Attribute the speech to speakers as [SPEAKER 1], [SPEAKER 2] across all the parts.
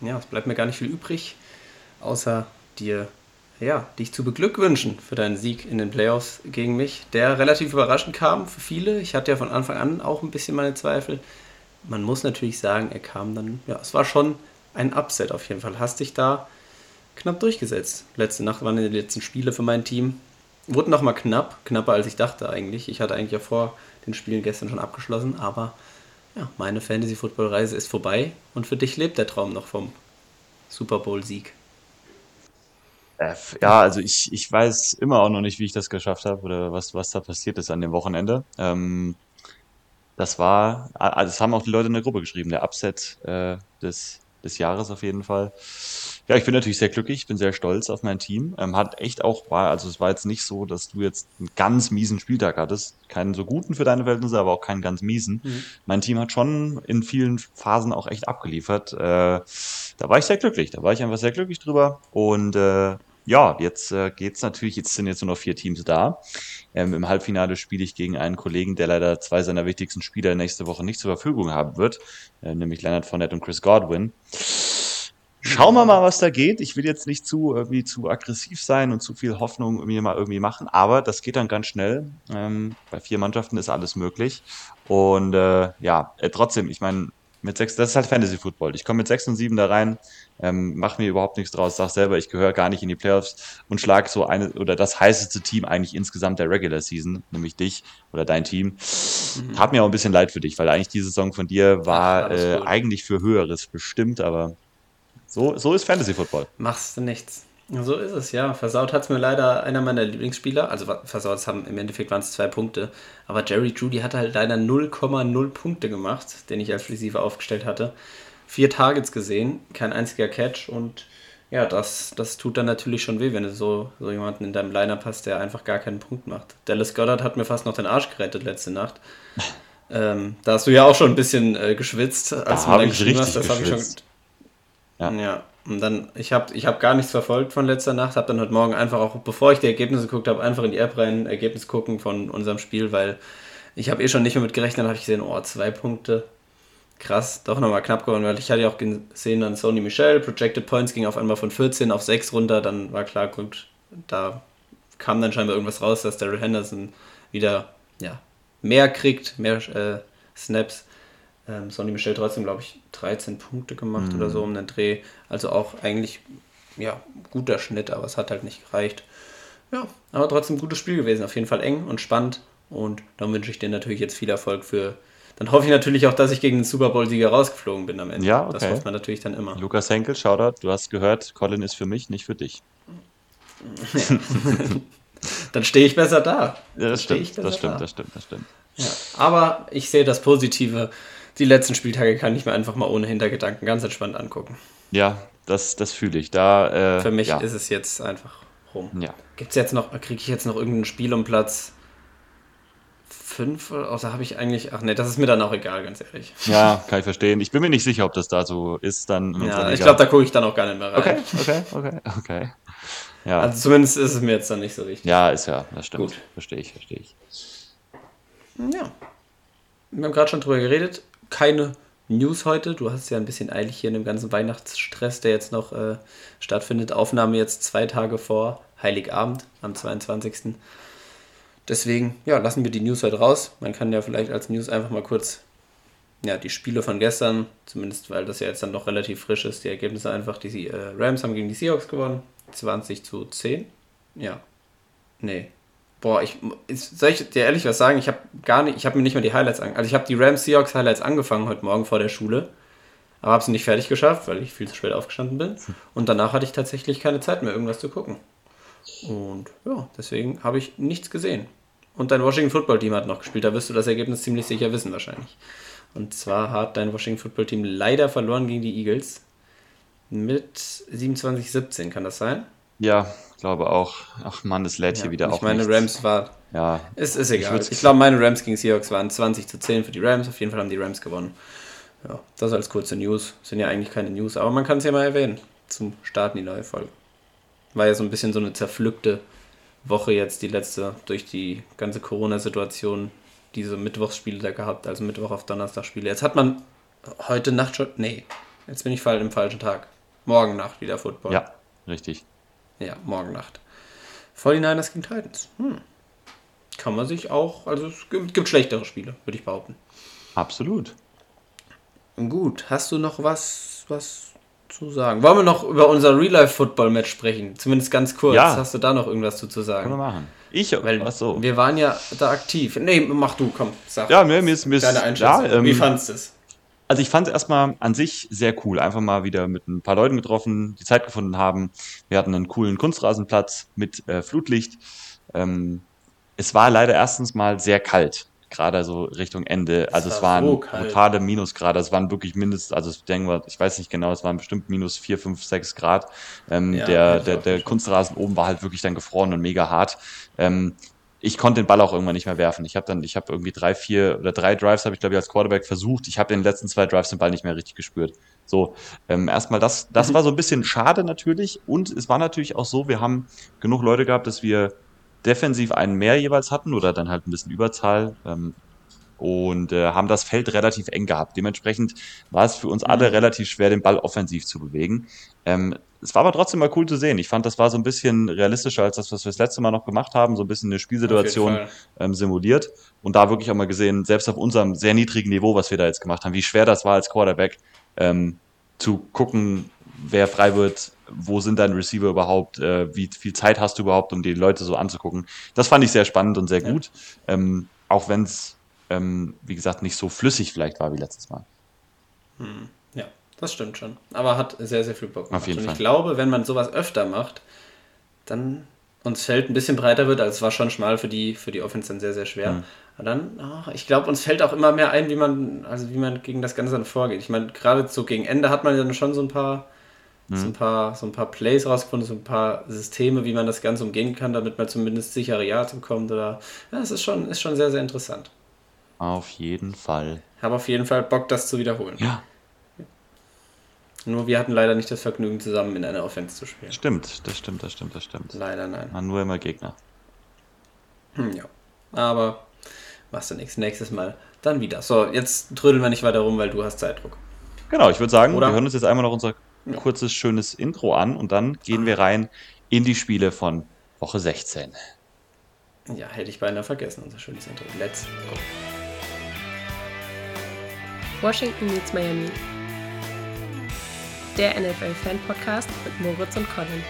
[SPEAKER 1] ja, es bleibt mir gar nicht viel übrig, außer dir, ja, dich zu beglückwünschen für deinen Sieg in den Playoffs gegen mich, der relativ überraschend kam für viele. Ich hatte ja von Anfang an auch ein bisschen meine Zweifel. Man muss natürlich sagen, er kam dann, ja, es war schon ein Upset auf jeden Fall. Hast dich da knapp durchgesetzt. Letzte Nacht waren die letzten Spiele für mein Team. Wurde nochmal knapp, knapper als ich dachte eigentlich. Ich hatte eigentlich ja vor den Spielen gestern schon abgeschlossen, aber ja, meine Fantasy-Football-Reise ist vorbei und für dich lebt der Traum noch vom Super Bowl-Sieg.
[SPEAKER 2] Äh, ja, also ich, ich weiß immer auch noch nicht, wie ich das geschafft habe oder was, was da passiert ist an dem Wochenende. Ähm, das war, also das haben auch die Leute in der Gruppe geschrieben, der Upset äh, des, des Jahres auf jeden Fall. Ja, ich bin natürlich sehr glücklich, bin sehr stolz auf mein Team. Ähm, hat echt auch, war, also es war jetzt nicht so, dass du jetzt einen ganz miesen Spieltag hattest. Keinen so guten für deine Verhältnisse, aber auch keinen ganz miesen. Mhm. Mein Team hat schon in vielen Phasen auch echt abgeliefert. Äh, da war ich sehr glücklich. Da war ich einfach sehr glücklich drüber. Und äh, ja, jetzt äh, geht's natürlich, jetzt sind jetzt nur noch vier Teams da. Ähm, Im Halbfinale spiele ich gegen einen Kollegen, der leider zwei seiner wichtigsten Spieler nächste Woche nicht zur Verfügung haben wird, äh, nämlich Leonard Fournette und Chris Godwin. Schauen wir mal, was da geht. Ich will jetzt nicht zu irgendwie zu aggressiv sein und zu viel Hoffnung irgendwie mal irgendwie machen, aber das geht dann ganz schnell. Ähm, bei vier Mannschaften ist alles möglich. Und äh, ja, äh, trotzdem, ich meine, mit sechs, das ist halt Fantasy Football. Ich komme mit sechs und sieben da rein, ähm, mach mir überhaupt nichts draus, sag selber, ich gehöre gar nicht in die Playoffs und schlag so eine oder das heißeste Team eigentlich insgesamt der Regular Season, nämlich dich oder dein Team. Mhm. Hat mir auch ein bisschen leid für dich, weil eigentlich die Saison von dir war äh, eigentlich für Höheres bestimmt, aber so, so ist Fantasy Football.
[SPEAKER 1] Machst du nichts. So ist es, ja. Versaut hat es mir leider einer meiner Lieblingsspieler. Also versaut haben im Endeffekt waren es zwei Punkte. Aber Jerry Judy hat halt leider 0,0 Punkte gemacht, den ich als Receiver aufgestellt hatte. Vier Targets gesehen, kein einziger Catch und ja, das, das tut dann natürlich schon weh, wenn du so, so jemanden in deinem Liner hast, der einfach gar keinen Punkt macht. Dallas Goddard hat mir fast noch den Arsch gerettet letzte Nacht. ähm, da hast du ja auch schon ein bisschen äh, geschwitzt, als da du mir geschrieben hast. Das habe ich schon ja. ja. Und dann, ich habe ich hab gar nichts verfolgt von letzter Nacht, habe dann heute Morgen einfach auch, bevor ich die Ergebnisse geguckt habe, einfach in die App rein, Ergebnis gucken von unserem Spiel, weil ich habe eh schon nicht mehr mit gerechnet, habe ich gesehen, oh, zwei Punkte. Krass, doch nochmal knapp geworden, weil ich hatte ja auch gesehen dann Sony Michel, Projected Points ging auf einmal von 14 auf 6 runter, dann war klar, gut, da kam dann scheinbar irgendwas raus, dass Daryl Henderson wieder ja, mehr kriegt, mehr äh, Snaps ähm, Sonny Michel trotzdem, glaube ich, 13 Punkte gemacht mhm. oder so um den Dreh. Also auch eigentlich, ja, guter Schnitt, aber es hat halt nicht gereicht. Ja, aber trotzdem gutes Spiel gewesen. Auf jeden Fall eng und spannend. Und dann wünsche ich dir natürlich jetzt viel Erfolg für. Dann hoffe ich natürlich auch, dass ich gegen den Super Bowl-Sieger rausgeflogen bin am Ende.
[SPEAKER 2] Ja, okay.
[SPEAKER 1] Das hofft man natürlich dann immer.
[SPEAKER 2] Lukas Henkel, Shoutout, du hast gehört, Colin ist für mich, nicht für dich. Ja.
[SPEAKER 1] dann stehe ich besser da.
[SPEAKER 2] Ja, das stimmt, das stimmt, das stimmt, das stimmt,
[SPEAKER 1] Ja, aber ich sehe das Positive die letzten Spieltage kann ich mir einfach mal ohne Hintergedanken ganz entspannt angucken.
[SPEAKER 2] Ja, das, das fühle ich. Da,
[SPEAKER 1] äh, Für mich ja. ist es jetzt einfach rum.
[SPEAKER 2] Ja.
[SPEAKER 1] Gibt es jetzt noch, kriege ich jetzt noch irgendein Spiel um Platz 5? Außer habe ich eigentlich, ach nee, das ist mir dann auch egal, ganz ehrlich.
[SPEAKER 2] Ja, kann ich verstehen. Ich bin mir nicht sicher, ob das da so ist dann.
[SPEAKER 1] Ja, ich glaube, da gucke ich dann auch gar nicht mehr rein.
[SPEAKER 2] Okay, okay, okay, okay.
[SPEAKER 1] Ja. Also zumindest ist es mir jetzt dann nicht so wichtig.
[SPEAKER 2] Ja, ist ja, das stimmt. Gut. Verstehe ich, verstehe ich.
[SPEAKER 1] Ja. Wir haben gerade schon drüber geredet keine News heute. Du hast ja ein bisschen eilig hier in dem ganzen Weihnachtsstress, der jetzt noch äh, stattfindet. Aufnahme jetzt zwei Tage vor Heiligabend am 22. Deswegen, ja, lassen wir die News heute raus. Man kann ja vielleicht als News einfach mal kurz ja, die Spiele von gestern, zumindest weil das ja jetzt dann noch relativ frisch ist, die Ergebnisse einfach, die äh, Rams haben gegen die Seahawks gewonnen. 20 zu 10. Ja. Nee, Boah, ich soll ich dir ehrlich was sagen? Ich habe gar nicht, ich habe mir nicht mal die Highlights an, also ich habe die Rams Seahawks Highlights angefangen heute Morgen vor der Schule, aber habe sie nicht fertig geschafft, weil ich viel zu spät aufgestanden bin. Und danach hatte ich tatsächlich keine Zeit mehr, irgendwas zu gucken. Und ja, deswegen habe ich nichts gesehen. Und dein Washington Football Team hat noch gespielt, da wirst du das Ergebnis ziemlich sicher wissen wahrscheinlich. Und zwar hat dein Washington Football Team leider verloren gegen die Eagles mit 27-17, kann das sein?
[SPEAKER 2] Ja, glaube auch. Ach man, das lädt ja, hier wieder
[SPEAKER 1] auf. Ich meine, nichts. Rams war. Ja. Ist, ist egal. Ich, ich glaube, meine Rams gegen Seahawks waren 20 zu 10 für die Rams. Auf jeden Fall haben die Rams gewonnen. Ja, das als kurze News. Sind ja eigentlich keine News, aber man kann es ja mal erwähnen. Zum Starten die neue Folge. War ja so ein bisschen so eine zerpflückte Woche jetzt, die letzte, durch die ganze Corona-Situation. Diese Mittwochsspiele da gehabt, also Mittwoch auf Donnerstag Spiele. Jetzt hat man heute Nacht schon. Nee, jetzt bin ich im falschen Tag. Morgen Nacht wieder Football.
[SPEAKER 2] Ja, richtig.
[SPEAKER 1] Ja, morgen Nacht. 49ers gegen Titans. Hm. Kann man sich auch, also es gibt, gibt schlechtere Spiele, würde ich behaupten.
[SPEAKER 2] Absolut.
[SPEAKER 1] Gut, hast du noch was, was zu sagen? Wollen wir noch über unser Real-Life-Football-Match sprechen? Zumindest ganz kurz.
[SPEAKER 2] Ja.
[SPEAKER 1] Hast du da noch irgendwas zu, zu sagen?
[SPEAKER 2] Können wir machen. Ich,
[SPEAKER 1] Weil
[SPEAKER 2] ach so.
[SPEAKER 1] wir waren ja da aktiv. Nee, mach du, komm, sag.
[SPEAKER 2] Ja, mir, mir ist, mir ist
[SPEAKER 1] Deine Einschätzung.
[SPEAKER 2] ja, ähm,
[SPEAKER 1] Wie fandest du es?
[SPEAKER 2] Also ich fand es erstmal an sich sehr cool. Einfach mal wieder mit ein paar Leuten getroffen, die Zeit gefunden haben. Wir hatten einen coolen Kunstrasenplatz mit äh, Flutlicht. Ähm, es war leider erstens mal sehr kalt, gerade so Richtung Ende. Also es
[SPEAKER 1] war
[SPEAKER 2] waren
[SPEAKER 1] so
[SPEAKER 2] brutale Minusgrade. Es waren wirklich mindestens, also ich denke ich weiß nicht genau, es waren bestimmt minus vier, fünf, sechs Grad. Ähm,
[SPEAKER 1] Ja,
[SPEAKER 2] der der, der. Kunstrasen oben war halt wirklich dann gefroren und mega hart. Ähm, ich konnte den Ball auch irgendwann nicht mehr werfen. Ich habe dann, ich habe irgendwie drei, vier oder drei Drives habe ich glaube ich als Quarterback versucht. Ich habe in den letzten zwei Drives den Ball nicht mehr richtig gespürt. So, ähm, erstmal das, das war so ein bisschen schade natürlich. Und es war natürlich auch so, wir haben genug Leute gehabt, dass wir defensiv einen mehr jeweils hatten oder dann halt ein bisschen Überzahl. Ähm, und äh, haben das Feld relativ eng gehabt. Dementsprechend war es für uns alle relativ schwer, den Ball offensiv zu bewegen. Ähm, es war aber trotzdem mal cool zu sehen. Ich fand, das war so ein bisschen realistischer als das, was wir das letzte Mal noch gemacht haben. So ein bisschen eine Spielsituation ähm, simuliert. Und da wirklich auch mal gesehen, selbst auf unserem sehr niedrigen Niveau, was wir da jetzt gemacht haben, wie schwer das war als Quarterback, ähm, zu gucken, wer frei wird, wo sind deine Receiver überhaupt, äh, wie viel Zeit hast du überhaupt, um die Leute so anzugucken. Das fand ich sehr spannend und sehr
[SPEAKER 1] Ja.
[SPEAKER 2] gut. Ähm, auch wenn es, ähm, wie gesagt, nicht so flüssig vielleicht war wie letztes Mal.
[SPEAKER 1] Ja, das stimmt schon. Aber hat sehr, sehr viel Bock gemacht.
[SPEAKER 2] jeden
[SPEAKER 1] Und
[SPEAKER 2] Fall.
[SPEAKER 1] ich glaube, wenn man sowas öfter macht, dann uns Feld ein bisschen breiter wird, also es war schon schmal für die, für die Offense dann sehr, sehr schwer.
[SPEAKER 2] Mhm.
[SPEAKER 1] Aber dann, ach, ich glaube, uns fällt auch immer mehr ein, wie man, also wie man gegen das Ganze dann vorgeht. Ich meine, gerade so gegen Ende hat man dann schon so ein paar,
[SPEAKER 2] Mhm.
[SPEAKER 1] so ein paar, so ein paar Plays rausgefunden, so ein paar Systeme, wie man das Ganze umgehen kann, damit man zumindest sichere Yards bekommt oder, ja, es ist schon, ist schon sehr, sehr interessant.
[SPEAKER 2] Auf jeden Fall.
[SPEAKER 1] Habe auf jeden Fall Bock, das zu wiederholen.
[SPEAKER 2] Ja,
[SPEAKER 1] Nur wir hatten leider nicht das Vergnügen, zusammen in einer Offense zu spielen.
[SPEAKER 2] stimmt, das stimmt, das stimmt, das stimmt.
[SPEAKER 1] Leider nein.
[SPEAKER 2] Man nur immer Gegner.
[SPEAKER 1] Hm, ja. Aber machst du nichts. Nächstes Mal dann wieder. So, jetzt trödeln wir nicht weiter rum, weil du hast Zeitdruck.
[SPEAKER 2] Genau, ich würde sagen,
[SPEAKER 1] Oder?
[SPEAKER 2] wir hören uns jetzt einmal noch unser kurzes, schönes Intro an und dann gehen wir rein in die Spiele von Woche 16.
[SPEAKER 1] Ja, hätte ich beinahe vergessen, unser schönes Intro. Let's go.
[SPEAKER 3] Washington meets Miami. Der NFL-Fan-Podcast mit Moritz und Colin.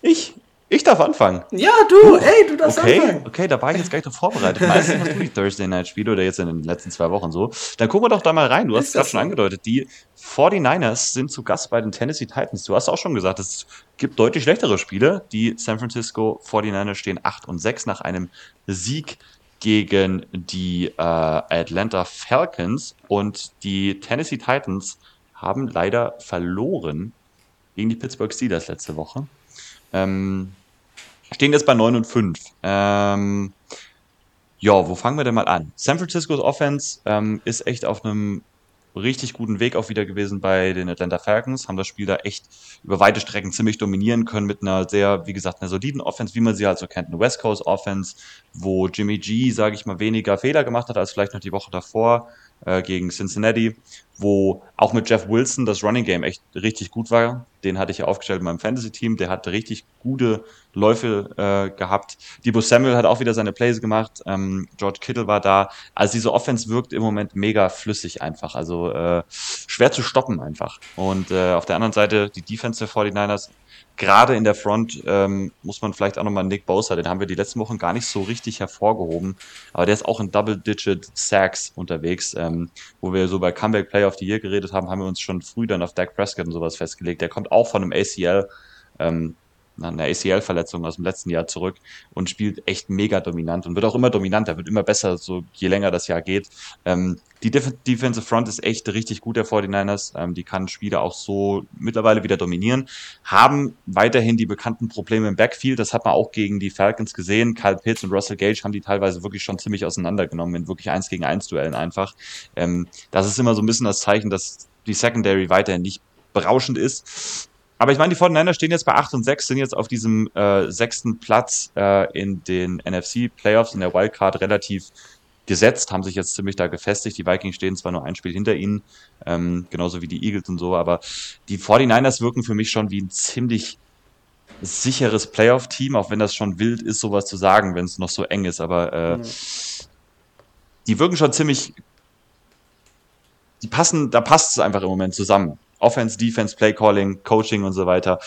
[SPEAKER 2] Ich, ich darf anfangen.
[SPEAKER 1] Ja, du, ey, du darfst
[SPEAKER 2] Okay,
[SPEAKER 1] anfangen.
[SPEAKER 2] okay, da war ich jetzt gar nicht drauf vorbereitet. Meistens hast du die Thursday Night Spiele oder jetzt in den letzten zwei Wochen so. Dann gucken wir doch da mal rein. Du hast es gerade
[SPEAKER 1] das
[SPEAKER 2] schon
[SPEAKER 1] so?
[SPEAKER 2] angedeutet. Die 49ers sind zu Gast bei den Tennessee Titans. Du hast auch schon gesagt, es gibt deutlich schlechtere Spiele. Die San Francisco 49ers stehen 8 und 6 nach einem Sieg gegen die äh, Atlanta Falcons und die Tennessee Titans haben leider verloren gegen die Pittsburgh Steelers letzte Woche. Ähm, stehen jetzt bei 9 und 5. Ähm, ja, wo fangen wir denn mal an? San Franciscos Offense ähm, ist echt auf einem richtig guten Weg auch wieder gewesen bei den Atlanta Falcons, haben das Spiel da echt über weite Strecken ziemlich dominieren können mit einer sehr, wie gesagt, einer soliden Offense, wie man sie halt so kennt, eine West Coast Offense, wo Jimmy G, sage ich mal, weniger Fehler gemacht hat als vielleicht noch die Woche davor äh, gegen Cincinnati, wo auch mit Jeff Wilson das Running Game echt richtig gut war. Den hatte ich aufgestellt in meinem Fantasy-Team. Der hat richtig gute Läufe äh, gehabt. Debo Samuel hat auch wieder seine Plays gemacht. Ähm, George Kittle war da. Also diese Offense wirkt im Moment mega flüssig einfach. Also äh, schwer zu stoppen einfach. Und äh, auf der anderen Seite die Defense der 49ers gerade in der Front ähm, muss man vielleicht auch nochmal Nick Bosa, den haben wir die letzten Wochen gar nicht so richtig hervorgehoben, aber der ist auch in Double-Digit Sacks unterwegs, ähm, wo wir so bei Comeback Play of the Year geredet haben, haben wir uns schon früh dann auf Dak Prescott und sowas festgelegt. Der kommt auch von einem ACL, ähm, einer ACL-Verletzung aus dem letzten Jahr zurück und spielt echt mega dominant und wird auch immer dominanter, wird immer besser, so je länger das Jahr geht. Ähm, die Def Defensive Front ist echt richtig gut der 49ers. Ähm, die kann Spiele auch so mittlerweile wieder dominieren. Haben weiterhin die bekannten Probleme im Backfield. Das hat man auch gegen die Falcons gesehen. Kyle Pitts und Russell Gage haben die teilweise wirklich schon ziemlich auseinandergenommen in wirklich eins gegen eins Duellen einfach. Ähm, das ist immer so ein bisschen das Zeichen, dass die Secondary weiterhin nicht berauschend ist. Aber ich meine, die 49ers stehen jetzt bei 8 und 6, sind jetzt auf diesem äh, sechsten Platz äh, in den NFC-Playoffs, in der Wildcard relativ gesetzt, haben sich jetzt ziemlich da gefestigt. Die Vikings stehen zwar nur ein Spiel hinter ihnen, ähm, genauso wie die Eagles und so, aber die 49ers wirken für mich schon wie ein ziemlich sicheres Playoff-Team, auch wenn das schon wild ist, sowas zu sagen, wenn es noch so eng ist, aber äh, mhm. die wirken schon ziemlich, die passen, da passt es einfach im Moment zusammen. Offense, Defense, Play Calling, Coaching und so weiter.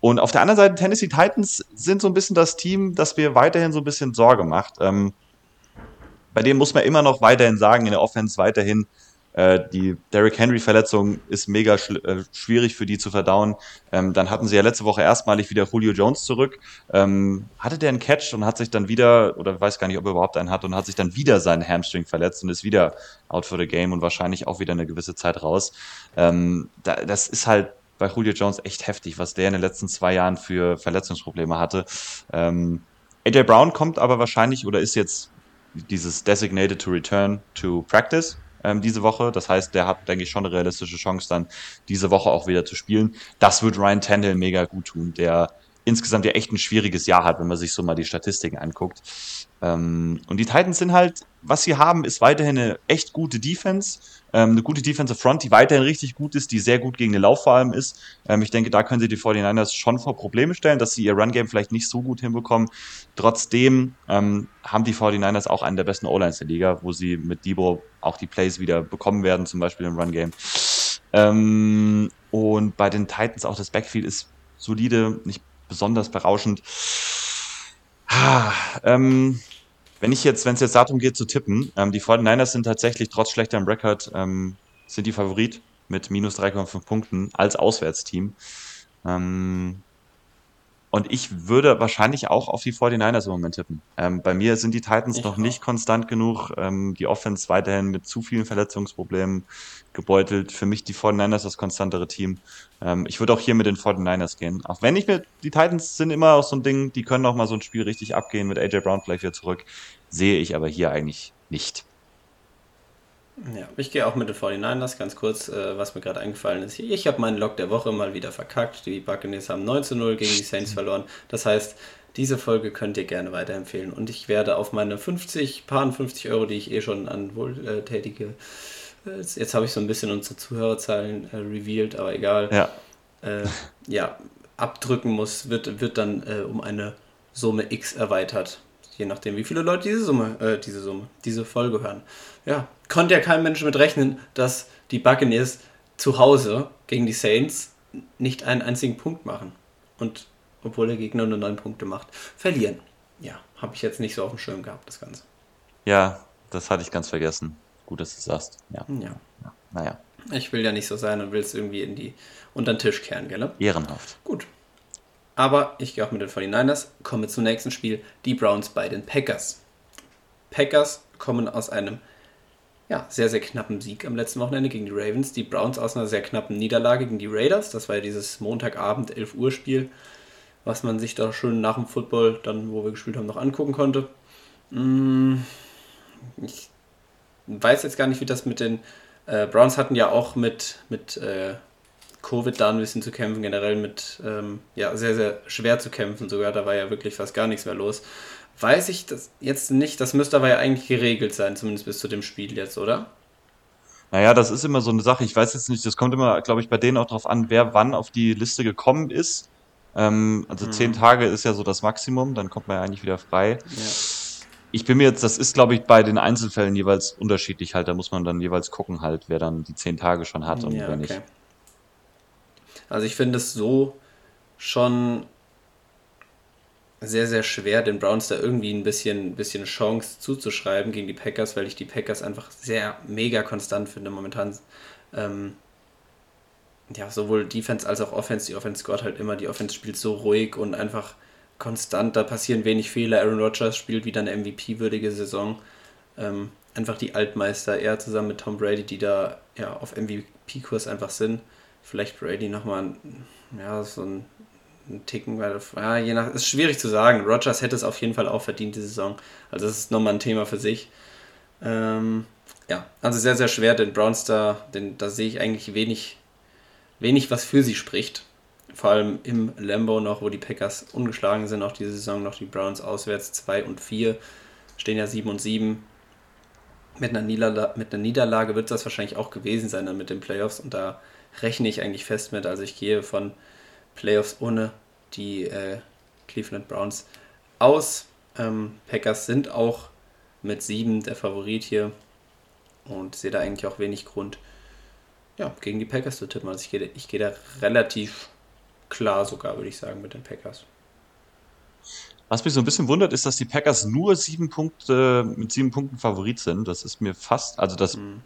[SPEAKER 2] Und auf der anderen Seite, Tennessee Titans sind so ein bisschen das Team, das mir weiterhin so ein bisschen Sorge macht. Ähm, bei dem muss man immer noch weiterhin sagen, in der Offense weiterhin äh, die Derrick Henry-Verletzung ist mega äh, schwierig für die zu verdauen. Ähm, dann hatten sie ja letzte Woche erstmalig wieder Julio Jones zurück. Ähm, hatte der einen Catch und hat sich dann wieder, oder weiß gar nicht, ob er überhaupt einen hat, und hat sich dann wieder seinen Hamstring verletzt und ist wieder out for the game und wahrscheinlich auch wieder eine gewisse Zeit raus. Ähm, da, das ist halt bei Julio Jones echt heftig, was der in den letzten zwei Jahren für Verletzungsprobleme hatte. Ähm, AJ Brown kommt aber wahrscheinlich oder ist jetzt dieses Designated to Return to Practice ähm, diese Woche. Das heißt, der hat, denke ich, schon eine realistische Chance, dann diese Woche auch wieder zu spielen. Das wird Ryan Tannehill mega gut tun, der insgesamt ja echt ein schwieriges Jahr hat, wenn man sich so mal die Statistiken anguckt. Ähm, und die Titans sind halt, was sie haben, ist weiterhin eine echt gute Defense, ähm, eine gute Defensive Front, die weiterhin richtig gut ist, die sehr gut gegen den Lauf vor allem ist. Ähm, ich denke, da können sie die 49ers schon vor Probleme stellen, dass sie ihr Run-Game vielleicht nicht so gut hinbekommen. Trotzdem ähm, haben die 49ers auch einen der besten O-Lines der Liga, wo sie mit Debo auch die Plays wieder bekommen werden, zum Beispiel im Run-Game. Ähm, und bei den Titans auch das Backfield ist solide, nicht besonders berauschend. Ah, ähm, wenn ich jetzt, wenn es jetzt darum geht zu tippen, ähm, die 49ers sind tatsächlich trotz schlechterem Rekord, ähm, sind die Favorit mit minus 3,5 Punkten als Auswärtsteam. Ähm, und ich würde wahrscheinlich auch auf die 49ers im Moment tippen. Ähm, bei mir sind die Titans ich noch auch. nicht konstant genug. Ähm, die Offense weiterhin mit zu vielen Verletzungsproblemen gebeutelt. Für mich die 49ers das konstantere Team. Ähm, ich würde auch hier mit den 49ers gehen. Auch wenn ich mir, die Titans sind immer auch so ein Ding, die können auch mal so ein Spiel richtig abgehen mit AJ Brown vielleicht wieder zurück. Sehe ich aber hier eigentlich nicht.
[SPEAKER 1] Ja, ich gehe auch mit den 49ers, ganz kurz, äh, was mir gerade eingefallen ist. Ich habe meinen Log der Woche mal wieder verkackt. Die Buccaneers haben 9 zu 0 gegen die Saints verloren. Das heißt, diese Folge könnt ihr gerne weiterempfehlen. Und ich werde auf meine 50, paar 50 Euro, die ich eh schon an wohltätige, äh, jetzt habe ich so ein bisschen unsere Zuhörerzahlen äh, revealed, aber egal. Ja. Äh, ja, abdrücken muss, wird, wird dann äh, um eine Summe X erweitert. Je nachdem, wie viele Leute diese Summe, äh, diese Summe, diese Folge hören. Ja, konnte ja kein Mensch mit rechnen, dass die Buccaneers zu Hause gegen die Saints nicht einen einzigen Punkt machen. Und obwohl der Gegner nur neun Punkte macht, verlieren. Ja, habe ich jetzt nicht so auf dem Schirm gehabt, das Ganze.
[SPEAKER 2] Ja, das hatte ich ganz vergessen. Gut, dass du es sagst. Ja.
[SPEAKER 1] ja. ja. Naja. Ich will ja nicht so sein und will es irgendwie in die unter den Tisch kehren, gell?
[SPEAKER 2] Ehrenhaft.
[SPEAKER 1] Gut. Aber ich gehe auch mit den 49ers, komme zum nächsten Spiel, die Browns bei den Packers. Packers kommen aus einem ja, sehr, sehr knappen Sieg am letzten Wochenende gegen die Ravens. Die Browns aus einer sehr knappen Niederlage gegen die Raiders. Das war ja dieses Montagabend 11 Uhr Spiel, was man sich da schön nach dem Football, dann wo wir gespielt haben, noch angucken konnte. Mm, ich weiß jetzt gar nicht, wie das mit den äh, Browns hatten ja auch mit, mit äh, Covid da ein bisschen zu kämpfen, generell mit ähm, ja, sehr, sehr schwer zu kämpfen sogar. Da war ja wirklich fast gar nichts mehr los weiß ich das jetzt nicht. Das müsste aber ja eigentlich geregelt sein, zumindest bis zu dem Spiel jetzt, oder?
[SPEAKER 2] Naja, das ist immer so eine Sache. Ich weiß jetzt nicht, das kommt immer, glaube ich, bei denen auch darauf an, wer wann auf die Liste gekommen ist. Ähm, also hm. zehn Tage ist ja so das Maximum, dann kommt man ja eigentlich wieder frei. Ja. Ich bin mir jetzt, das ist, glaube ich, bei den Einzelfällen jeweils unterschiedlich halt. Da muss man dann jeweils gucken halt, wer dann die zehn Tage schon hat und ja, wer okay. nicht.
[SPEAKER 1] Also ich finde es so schon sehr, sehr schwer, den Browns da irgendwie ein bisschen, bisschen Chance zuzuschreiben gegen die Packers, weil ich die Packers einfach sehr mega konstant finde momentan. Ähm, ja, sowohl Defense als auch Offense. Die Offense scoret halt immer, die Offense spielt so ruhig und einfach konstant. Da passieren wenig Fehler. Aaron Rodgers spielt wieder eine MVP-würdige Saison. Ähm, einfach die Altmeister, er zusammen mit Tom Brady, die da ja auf MVP-Kurs einfach sind. Vielleicht Brady nochmal ja, so ein Ticken, weil, ja, je nach, ist schwierig zu sagen. Rogers hätte es auf jeden Fall auch verdient, die Saison. Also das ist nochmal ein Thema für sich. Ähm, ja, also sehr, sehr schwer, den Browns da, den, da sehe ich eigentlich wenig, wenig, was für sie spricht. Vor allem im Lambo noch, wo die Packers ungeschlagen sind, auch diese Saison noch die Browns auswärts 2 und 4, stehen ja 7 und 7. mit einer, Niederla mit einer Niederlage wird das wahrscheinlich auch gewesen sein dann mit den Playoffs und da rechne ich eigentlich fest mit. Also ich gehe von Playoffs ohne die äh, Cleveland Browns aus. Ähm, Packers sind auch mit sieben der Favorit hier und sehe da eigentlich auch wenig Grund, ja, gegen die Packers zu tippen. Also ich gehe, ich gehe da relativ klar sogar, würde ich sagen, mit den Packers.
[SPEAKER 2] Was mich so ein bisschen wundert, ist, dass die Packers nur sieben Punkte mit sieben Punkten Favorit sind. Das ist mir fast, also das mhm.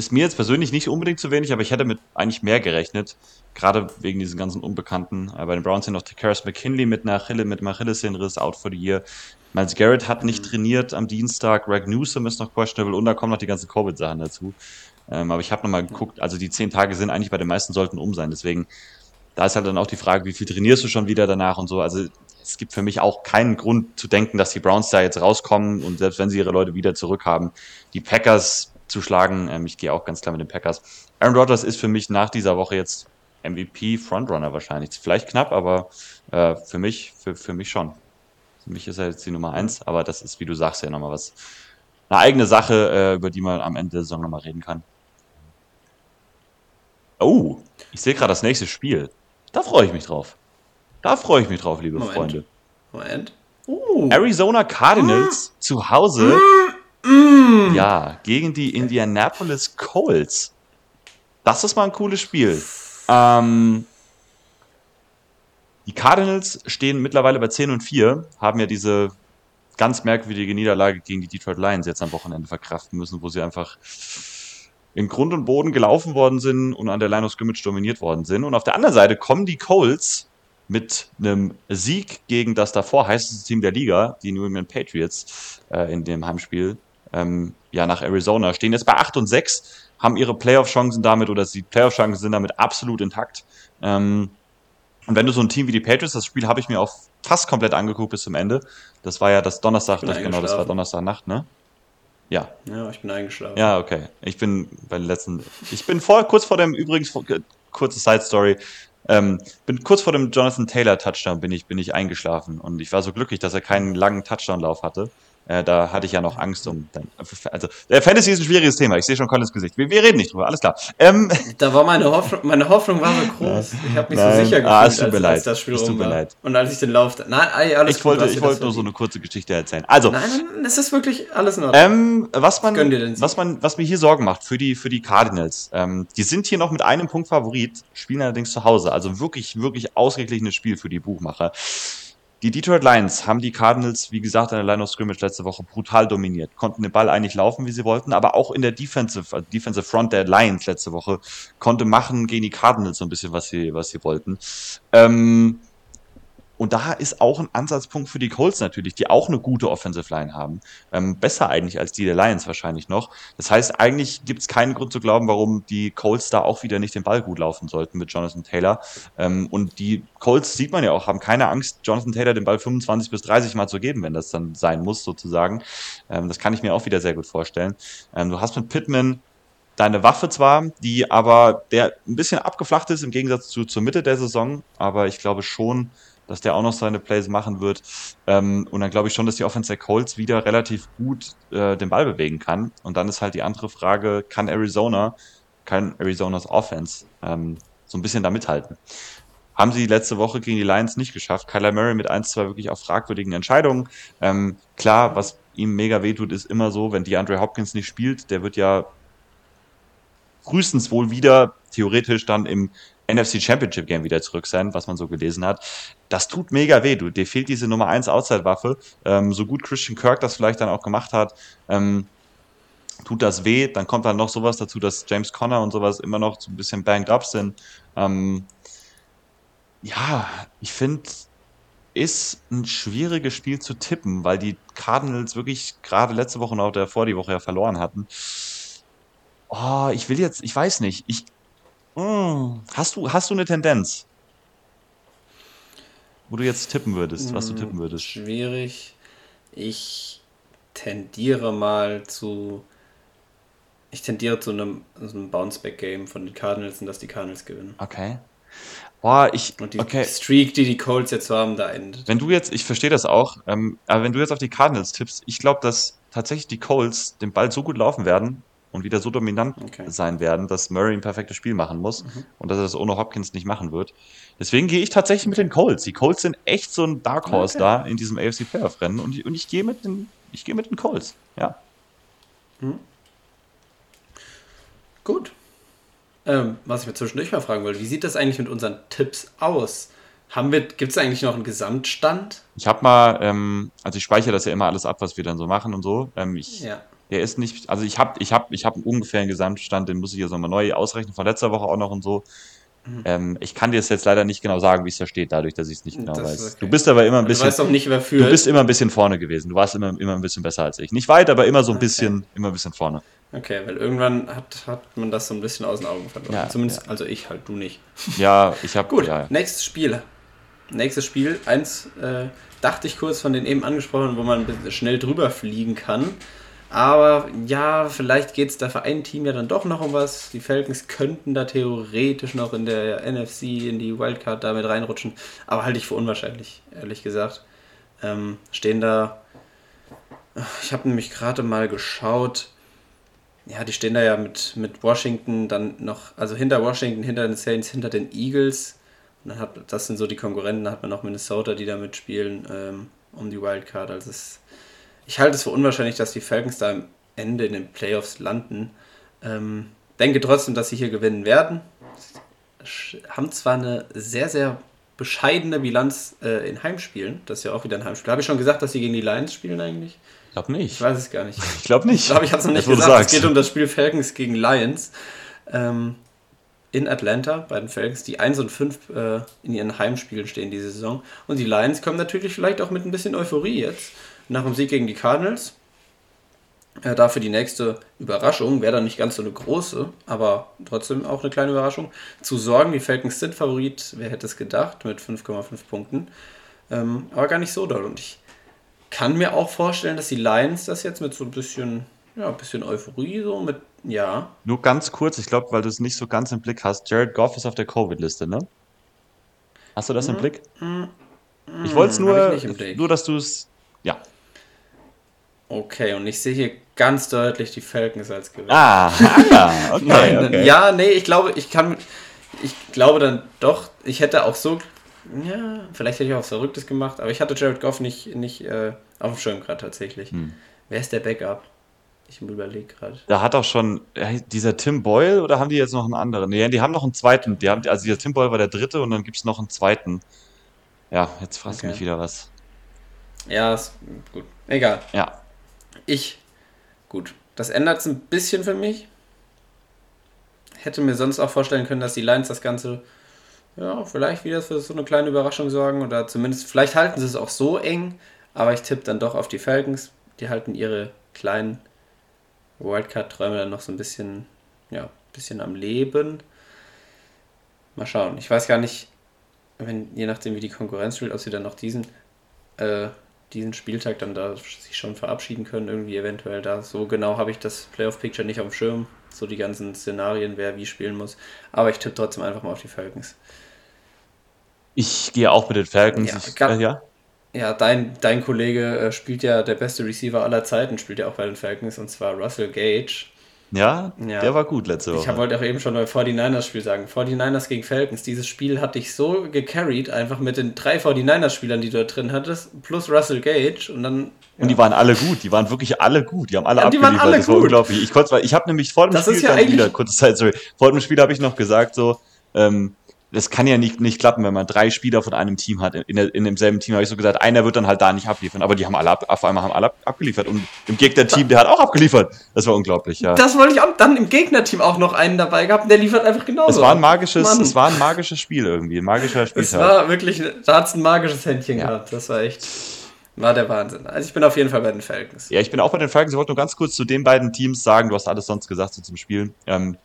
[SPEAKER 2] Ist mir jetzt persönlich nicht unbedingt zu wenig, aber ich hätte mit eigentlich mehr gerechnet. Gerade wegen diesen ganzen Unbekannten. Äh, bei den Browns sind noch Takaris McKinley mit einer Achille, mit Achillessehnenriss out for the year. Miles Garrett hat nicht mhm. trainiert am Dienstag. Greg Newsom ist noch questionable und da kommen noch die ganzen Covid-Sachen dazu. Ähm, aber ich habe nochmal geguckt, also die zehn Tage sind eigentlich bei den meisten sollten um sein. Deswegen, da ist halt dann auch die Frage, wie viel trainierst du schon wieder danach und so. Also es gibt für mich auch keinen Grund zu denken, dass die Browns da jetzt rauskommen und selbst wenn sie ihre Leute wieder zurückhaben, die Packers zu schlagen. Ähm, ich gehe auch ganz klar mit den Packers. Aaron Rodgers ist für mich nach dieser Woche jetzt MVP Frontrunner wahrscheinlich. Vielleicht knapp, aber äh, für mich, für, für mich schon. Für mich ist er jetzt die Nummer eins, aber das ist, wie du sagst, ja nochmal was. Eine eigene Sache, äh, über die man am Ende der Saison nochmal reden kann. Oh, ich sehe gerade das nächste Spiel. Da freue ich mich drauf. Da freue ich mich drauf, liebe Moment. Freunde. Moment. Uh. Arizona Cardinals mm. zu Hause. Mm. Ja, gegen die Indianapolis Colts. Das ist mal ein cooles Spiel. Ähm, die Cardinals stehen mittlerweile bei 10 und 4, haben ja diese ganz merkwürdige Niederlage gegen die Detroit Lions jetzt am Wochenende verkraften müssen, wo sie einfach in Grund und Boden gelaufen worden sind und an der Line of Scrimmage dominiert worden sind. Und auf der anderen Seite kommen die Colts mit einem Sieg gegen das davor heißeste Team der Liga, die New England Patriots, äh, in dem Heimspiel, ähm, ja, nach Arizona, stehen jetzt bei 8 und 6, haben ihre Playoff-Chancen damit oder die Playoff-Chancen sind damit absolut intakt. Ähm, und wenn du so ein Team wie die Patriots, das Spiel habe ich mir auch fast komplett angeguckt bis zum Ende. Das war ja das Donnerstag, das, genau, das war Donnerstagnacht, ne? Ja.
[SPEAKER 1] Ja, ich bin eingeschlafen.
[SPEAKER 2] Ja, okay. Ich bin bei den letzten. Ich bin vor, kurz vor dem, übrigens, kurze Side Story. Ähm, bin kurz vor dem Jonathan Taylor Touchdown bin ich, bin ich eingeschlafen und ich war so glücklich, dass er keinen langen Touchdown-Lauf hatte. Äh, da hatte ich ja noch Angst um. Also, äh, Fantasy ist ein schwieriges Thema. Ich sehe schon Collins Gesicht. Wir, wir, reden nicht drüber, alles klar. Ähm,
[SPEAKER 1] da war meine Hoffnung, meine Hoffnung war so groß. Ich habe mich Nein. so sicher gefühlt,
[SPEAKER 2] ah, es tut mir als, als das Spiel
[SPEAKER 1] es
[SPEAKER 2] tut mir leid.
[SPEAKER 1] Und als ich den Lauf. Nein, alles
[SPEAKER 2] ich wollte, ich wollte nur so eine kurze Geschichte erzählen. Also.
[SPEAKER 1] Nein, nein, es ist wirklich alles in Ordnung.
[SPEAKER 2] Ähm, was man, was man, was mir hier Sorgen macht für die, für die Cardinals. Ähm, die sind hier noch mit einem Punkt Favorit, spielen allerdings zu Hause. Also wirklich, wirklich ausgeglichenes Spiel für die Buchmacher. Die Detroit Lions haben die Cardinals, wie gesagt, in der Line of Scrimmage letzte Woche brutal dominiert, konnten den Ball eigentlich laufen, wie sie wollten, aber auch in der Defensive, also Defensive Front der Lions letzte Woche konnte machen gegen die Cardinals so ein bisschen, was sie, was sie wollten. Ähm, und da ist auch ein Ansatzpunkt für die Colts natürlich, die auch eine gute Offensive Line haben. Ähm, besser eigentlich als die der Lions wahrscheinlich noch. Das heißt, eigentlich gibt es keinen Grund zu glauben, warum die Colts da auch wieder nicht den Ball gut laufen sollten mit Jonathan Taylor. Ähm, und die Colts, sieht man ja auch, haben keine Angst, Jonathan Taylor den Ball 25 bis 30 Mal zu geben, wenn das dann sein muss, sozusagen. Ähm, das kann ich mir auch wieder sehr gut vorstellen. Ähm, du hast mit Pittman deine Waffe zwar, die aber der ein bisschen abgeflacht ist im Gegensatz zu zur Mitte der Saison, aber ich glaube schon, dass der auch noch seine Plays machen wird. Ähm, und dann glaube ich schon, dass die Offense der Colts wieder relativ gut äh, den Ball bewegen kann. Und dann ist halt die andere Frage, kann Arizona, kann Arizonas Offense ähm, so ein bisschen da mithalten? Haben sie letzte Woche gegen die Lions nicht geschafft. Kyler Murray mit 1, 2 wirklich auch fragwürdigen Entscheidungen. Ähm, klar, was ihm mega wehtut, ist immer so, wenn die Andre Hopkins nicht spielt, der wird ja frühestens wohl wieder theoretisch dann im NFC Championship Game wieder zurück sein, was man so gelesen hat. Das tut mega weh. Du, dir fehlt diese Nummer 1 Outside-Waffe. Ähm, so gut Christian Kirk das vielleicht dann auch gemacht hat, ähm, tut das weh. Dann kommt dann noch sowas dazu, dass James Conner und sowas immer noch so ein bisschen banged up sind. Ähm, ja, ich finde, ist ein schwieriges Spiel zu tippen, weil die Cardinals wirklich gerade letzte Woche und auch davor die Woche ja verloren hatten. Oh, ich will jetzt, ich weiß nicht. Ich hm. Hast du, hast du eine Tendenz? Wo du jetzt tippen würdest, was du tippen hm, würdest?
[SPEAKER 1] Schwierig. Ich tendiere mal zu. Ich tendiere zu einem, einem Bounceback-Game von den Cardinals und dass die Cardinals gewinnen.
[SPEAKER 2] Okay. Boah, ich,
[SPEAKER 1] Und die
[SPEAKER 2] okay.
[SPEAKER 1] Streak, die die Colts jetzt so haben, da endet.
[SPEAKER 2] Wenn du jetzt, ich verstehe das auch, ähm, aber wenn du jetzt auf die Cardinals tippst, ich glaube, dass tatsächlich die Colts den Ball so gut laufen werden und wieder so dominant
[SPEAKER 1] Okay.
[SPEAKER 2] sein werden, dass Murray ein perfektes Spiel machen muss und dass er das ohne Hopkins nicht machen wird. Deswegen gehe ich tatsächlich mit den Colts. Die Colts sind echt so ein Dark Horse
[SPEAKER 1] Okay.
[SPEAKER 2] da in diesem AFC Playoff Rennen und ich, und ich gehe mit den, ich gehe mit den Colts. Ja.
[SPEAKER 1] Gut. Ähm, was ich mir zwischendurch mal fragen wollte, wie sieht das eigentlich mit unseren Tipps aus? Haben wir, gibt es eigentlich noch einen Gesamtstand?
[SPEAKER 2] Ich habe mal, ähm, also ich speichere das ja immer alles ab, was wir dann so machen und so. Ähm, ich,
[SPEAKER 1] Ja.
[SPEAKER 2] Der ist nicht, also ich habe ich hab, ich hab ungefähr einen Gesamtstand, den muss ich jetzt nochmal neu ausrechnen, von letzter Woche auch noch und so. Ähm, ich kann dir das jetzt leider nicht genau sagen, wie es da steht, dadurch, dass ich es nicht genau
[SPEAKER 1] Das
[SPEAKER 2] weiß.
[SPEAKER 1] okay.
[SPEAKER 2] Du bist aber immer ein
[SPEAKER 1] Du
[SPEAKER 2] bisschen,
[SPEAKER 1] weißt auch nicht, wer
[SPEAKER 2] du
[SPEAKER 1] führt.
[SPEAKER 2] bist immer ein bisschen vorne gewesen. Du warst immer, immer ein bisschen besser als ich. Nicht weit, aber immer so ein
[SPEAKER 1] Okay.
[SPEAKER 2] bisschen, immer ein bisschen vorne.
[SPEAKER 1] Okay, weil irgendwann hat, hat man das so ein bisschen aus den Augen verloren.
[SPEAKER 2] Ja,
[SPEAKER 1] Zumindest, also ich halt, du nicht.
[SPEAKER 2] Ja, ich habe,
[SPEAKER 1] Gut,
[SPEAKER 2] ja,
[SPEAKER 1] nächstes Spiel. Nächstes Spiel, eins äh, dachte ich kurz von den eben angesprochenen, wo man schnell drüber fliegen kann. Aber ja, vielleicht geht es da für ein Team ja dann doch noch um was. Die Falcons könnten da theoretisch noch in der NFC, in die Wildcard damit reinrutschen. Aber halte ich für unwahrscheinlich, ehrlich gesagt. Ähm, stehen da. Ich habe nämlich gerade mal geschaut. Ja, die stehen da ja mit, mit Washington dann noch, also hinter Washington, hinter den Saints, hinter den Eagles. Und dann hat, das sind so die Konkurrenten, dann hat man noch Minnesota, die da mitspielen ähm, um die Wildcard. Also es, ich halte es für unwahrscheinlich, dass die Falcons da am Ende in den Playoffs landen. Ähm, denke trotzdem, dass sie hier gewinnen werden. Sch- Haben zwar eine sehr, sehr bescheidene Bilanz äh, in Heimspielen. Das ist ja auch wieder ein Heimspiel. Habe ich schon gesagt, dass sie gegen die Lions spielen eigentlich?
[SPEAKER 2] ich glaube nicht.
[SPEAKER 1] Ich weiß es gar nicht.
[SPEAKER 2] Ich glaube nicht.
[SPEAKER 1] Ich glaube, ich habe es noch nicht
[SPEAKER 2] du
[SPEAKER 1] gesagt. Es geht um das Spiel Falcons gegen Lions. Ähm, in Atlanta bei den Falcons, die 1 und 5 äh, in ihren Heimspielen stehen diese Saison. Und die Lions kommen natürlich vielleicht auch mit ein bisschen Euphorie jetzt. Nach dem Sieg gegen die Cardinals. Äh, dafür die nächste Überraschung, wäre dann nicht ganz so eine große, aber trotzdem auch eine kleine Überraschung, zu sorgen. Die Falcons sind Favorit, wer hätte es gedacht, mit 5,5 Punkten. Ähm, aber gar nicht so doll. Und ich kann mir auch vorstellen, dass die Lions das jetzt mit so ein bisschen, ja, ein bisschen Euphorie so mit, ja,
[SPEAKER 2] Nur ganz kurz, ich glaube, weil du es nicht so ganz im Blick hast. Jared Goff ist auf der Covid-Liste, ne? Hast du das im Blick? Ich wollte es
[SPEAKER 1] hab
[SPEAKER 2] nur, dass du es.
[SPEAKER 1] Okay. Und ich sehe hier ganz deutlich die Falcons als Gewinner.
[SPEAKER 2] Ah, ah ja, okay,
[SPEAKER 1] Nein,
[SPEAKER 2] okay.
[SPEAKER 1] ja, nee, ich glaube, ich kann, ich glaube dann doch, ich hätte auch so, ja, vielleicht hätte ich auch was Verrücktes gemacht, aber ich hatte Jared Goff nicht, nicht äh, auf dem Schirm gerade tatsächlich.
[SPEAKER 2] Hm.
[SPEAKER 1] Wer ist der Backup? Ich überlege gerade.
[SPEAKER 2] Da hat auch schon äh, dieser Tim Boyle oder haben die jetzt noch einen anderen? Nee, die haben noch einen zweiten. Die haben, also dieser Tim Boyle war der dritte und dann gibt es noch einen zweiten. Ja, jetzt fragst du
[SPEAKER 1] Okay.
[SPEAKER 2] mich wieder was.
[SPEAKER 1] Ja, ist gut. Egal.
[SPEAKER 2] Ja,
[SPEAKER 1] Ich, gut. Das ändert es ein bisschen für mich. Hätte mir sonst auch vorstellen können, dass die Lions das Ganze, ja, vielleicht wieder für so eine kleine Überraschung sorgen oder zumindest, vielleicht halten sie es auch so eng, aber ich tippe dann doch auf die Falcons. Die halten ihre kleinen Wildcard-Träume dann noch so ein bisschen, ja, bisschen am Leben. Mal schauen. Ich weiß gar nicht, wenn, je nachdem wie die Konkurrenz spielt, ob sie dann noch diesen äh, diesen Spieltag dann da sich schon verabschieden können, irgendwie eventuell da. So genau habe ich das Playoff-Picture nicht auf dem Schirm, so die ganzen Szenarien, wer wie spielen muss. Aber ich tippe trotzdem einfach mal auf die Falcons.
[SPEAKER 2] ich gehe auch mit den Falcons.
[SPEAKER 1] Ja,
[SPEAKER 2] ich,
[SPEAKER 1] ga-
[SPEAKER 2] äh, ja?
[SPEAKER 1] Ja, dein, dein Kollege äh, spielt ja der beste Receiver aller Zeiten, spielt ja auch bei den Falcons, und zwar Russell Gage.
[SPEAKER 2] Ja,
[SPEAKER 1] Ja.
[SPEAKER 2] der war gut letzte Woche.
[SPEAKER 1] Ich wollte auch eben schon beim 49ers-Spiel sagen. 49ers gegen Falcons. Dieses Spiel hat dich so gecarried, einfach mit den drei 49ers-Spielern, die du da drin hattest, plus Russel Gage. Und dann.
[SPEAKER 2] Und die waren alle gut, die waren wirklich alle gut, die haben alle
[SPEAKER 1] Ja, die waren
[SPEAKER 2] abgeliefert,
[SPEAKER 1] alle
[SPEAKER 2] das war
[SPEAKER 1] gut.
[SPEAKER 2] unglaublich. Ich, konnte, ich habe nämlich vor dem
[SPEAKER 1] Das
[SPEAKER 2] Spiel
[SPEAKER 1] ist ja
[SPEAKER 2] dann
[SPEAKER 1] eigentlich-
[SPEAKER 2] wieder, kurze Zeit, sorry, vor dem Spiel habe ich noch gesagt so, ähm, das kann ja nicht, nicht klappen, wenn man drei Spieler von einem Team hat. In, in demselben Team habe ich so gesagt, einer wird dann halt da nicht abliefern, aber die haben alle ab, auf einmal haben alle ab, abgeliefert und im Gegnerteam, der hat auch abgeliefert. Das war unglaublich, ja.
[SPEAKER 1] Das wollte ich auch dann im Gegnerteam auch noch einen dabei gehabt, der liefert einfach genauso.
[SPEAKER 2] Es war ein magisches,
[SPEAKER 1] Mann.
[SPEAKER 2] es war ein magisches Spiel irgendwie, ein magischer
[SPEAKER 1] Es
[SPEAKER 2] Spieltag.
[SPEAKER 1] war wirklich, da hat es ein magisches Händchen
[SPEAKER 2] Ja.
[SPEAKER 1] gehabt. Das war echt, war der Wahnsinn. Also ich bin auf jeden Fall bei den Falcons.
[SPEAKER 2] Ja, ich bin auch bei den Falcons. Ich wollte nur ganz kurz zu den beiden Teams sagen, du hast alles sonst gesagt so zum Spiel. Ähm,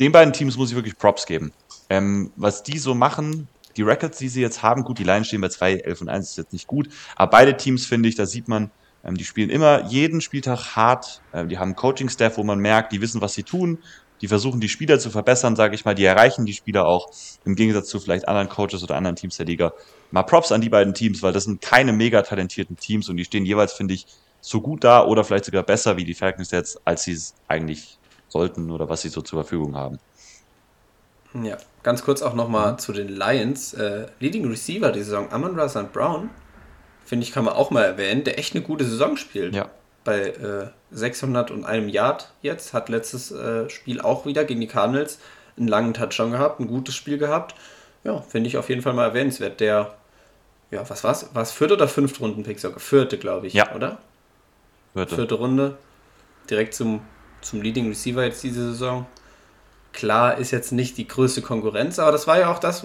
[SPEAKER 2] den beiden Teams muss ich wirklich Props geben. Ähm, was die so machen, die Records, die sie jetzt haben, gut, die Lions stehen bei 2, 11 und 1 ist jetzt nicht gut, aber beide Teams, finde ich, da sieht man, ähm, die spielen immer jeden Spieltag hart, ähm, die haben Coaching-Staff, wo man merkt, die wissen, was sie tun die versuchen die Spieler zu verbessern, sage ich mal, die erreichen die Spieler auch im Gegensatz zu vielleicht anderen Coaches oder anderen Teams der Liga. Mal Props an die beiden Teams, weil das sind keine mega talentierten Teams und die stehen jeweils, finde ich, so gut da oder vielleicht sogar besser wie die Falcons jetzt, als sie es eigentlich sollten oder was sie so zur Verfügung haben.
[SPEAKER 1] Ja, ganz kurz auch nochmal mhm. zu den Lions. Äh, Leading Receiver die Saison, Amon St. Brown, finde ich, kann man auch mal erwähnen, der echt eine gute Saison spielt.
[SPEAKER 2] Ja.
[SPEAKER 1] Bei äh, 600 und einem Yard jetzt, hat letztes äh, Spiel auch wieder gegen die Cardinals einen langen Touchdown gehabt, ein gutes Spiel gehabt. Ja, finde ich auf jeden Fall mal erwähnenswert. Der, ja, was war's? War es vierte oder fünfte Runden-Pick sogar? Vierte, glaube ich,
[SPEAKER 2] ja.
[SPEAKER 1] oder?
[SPEAKER 2] Vierte.
[SPEAKER 1] Vierte Runde. Direkt zum, zum Leading Receiver jetzt diese Saison. Klar ist jetzt nicht die größte Konkurrenz, aber das war ja auch das,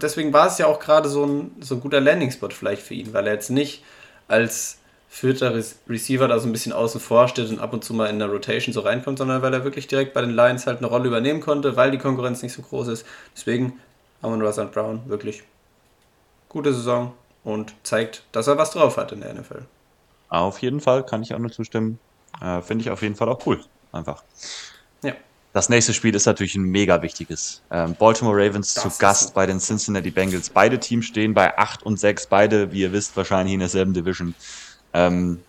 [SPEAKER 1] deswegen war es ja auch gerade so ein, so ein guter Landing-Spot vielleicht für ihn, weil er jetzt nicht als vierter Receiver da so ein bisschen außen vor steht und ab und zu mal in der Rotation so reinkommt, sondern weil er wirklich direkt bei den Lions halt eine Rolle übernehmen konnte, weil die Konkurrenz nicht so groß ist. Deswegen Amon Russell Brown wirklich gute Saison und zeigt, dass er was drauf hat in der NFL.
[SPEAKER 2] Auf jeden Fall kann ich auch nur zustimmen. Äh, Finde ich auf jeden Fall auch cool. Einfach. Das nächste Spiel ist natürlich ein mega wichtiges. Ähm, Baltimore Ravens das zu Gast bei den Cincinnati Bengals. Beide Teams stehen bei 8 und 6, beide, wie ihr wisst, wahrscheinlich in derselben Division. Ähm,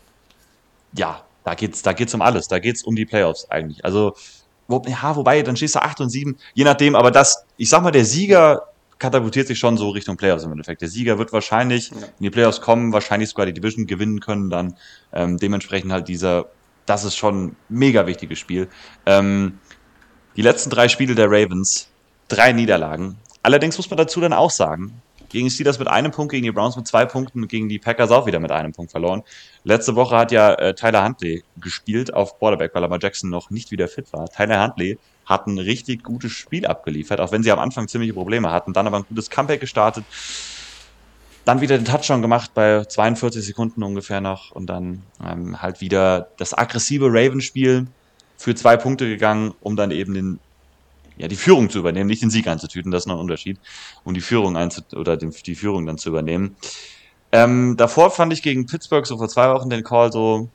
[SPEAKER 2] ja, da geht's, da geht's um alles. Da geht's um die Playoffs eigentlich. Also, wo, ja, wobei, dann stehst du 8 und 7, je nachdem, aber das, ich sag mal, der Sieger katapultiert sich schon so Richtung Playoffs im Endeffekt. Der Sieger wird wahrscheinlich ja. in die Playoffs kommen, wahrscheinlich sogar die Division gewinnen können, dann ähm, dementsprechend halt dieser, das ist schon ein mega wichtiges Spiel. Ähm, die letzten drei Spiele der Ravens, drei Niederlagen. Allerdings muss man dazu dann auch sagen, gegen die Steelers mit einem Punkt, gegen die Browns mit zwei Punkten gegen die Packers auch wieder mit einem Punkt verloren. Letzte Woche hat ja äh, Tyler Huntley gespielt auf Quarterback, weil Lamar Jackson noch nicht wieder fit war. Tyler Huntley hat ein richtig gutes Spiel abgeliefert, auch wenn sie am Anfang ziemliche Probleme hatten, dann aber ein gutes Comeback gestartet, dann wieder den Touchdown gemacht bei 42 Sekunden ungefähr noch und dann ähm, halt wieder das aggressive Ravens-Spiel für zwei Punkte gegangen, um dann eben den, ja, die Führung zu übernehmen, nicht den Sieg einzutüten, das ist noch ein Unterschied, um die Führung einzu oder den, die Führung dann zu übernehmen. Ähm, davor fand ich gegen Pittsburgh so vor zwei Wochen den Call so,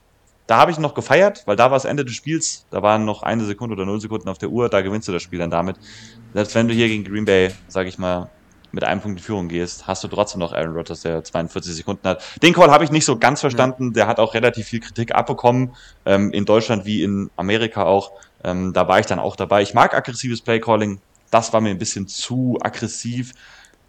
[SPEAKER 2] da habe ich noch gefeiert, weil da war es Ende des Spiels, da waren noch eine Sekunde oder null Sekunden auf der Uhr, da gewinnst du das Spiel dann damit. Selbst wenn du hier gegen Green Bay, sage ich mal, mit einem Punkt in Führung gehst, hast du trotzdem noch Aaron Rodgers, der 42 Sekunden hat. Den Call habe ich nicht so ganz verstanden. Der hat auch relativ viel Kritik abbekommen, ähm, in Deutschland wie in Amerika auch. Ähm, da war ich dann auch dabei. Ich mag aggressives Playcalling. Das war mir ein bisschen zu aggressiv.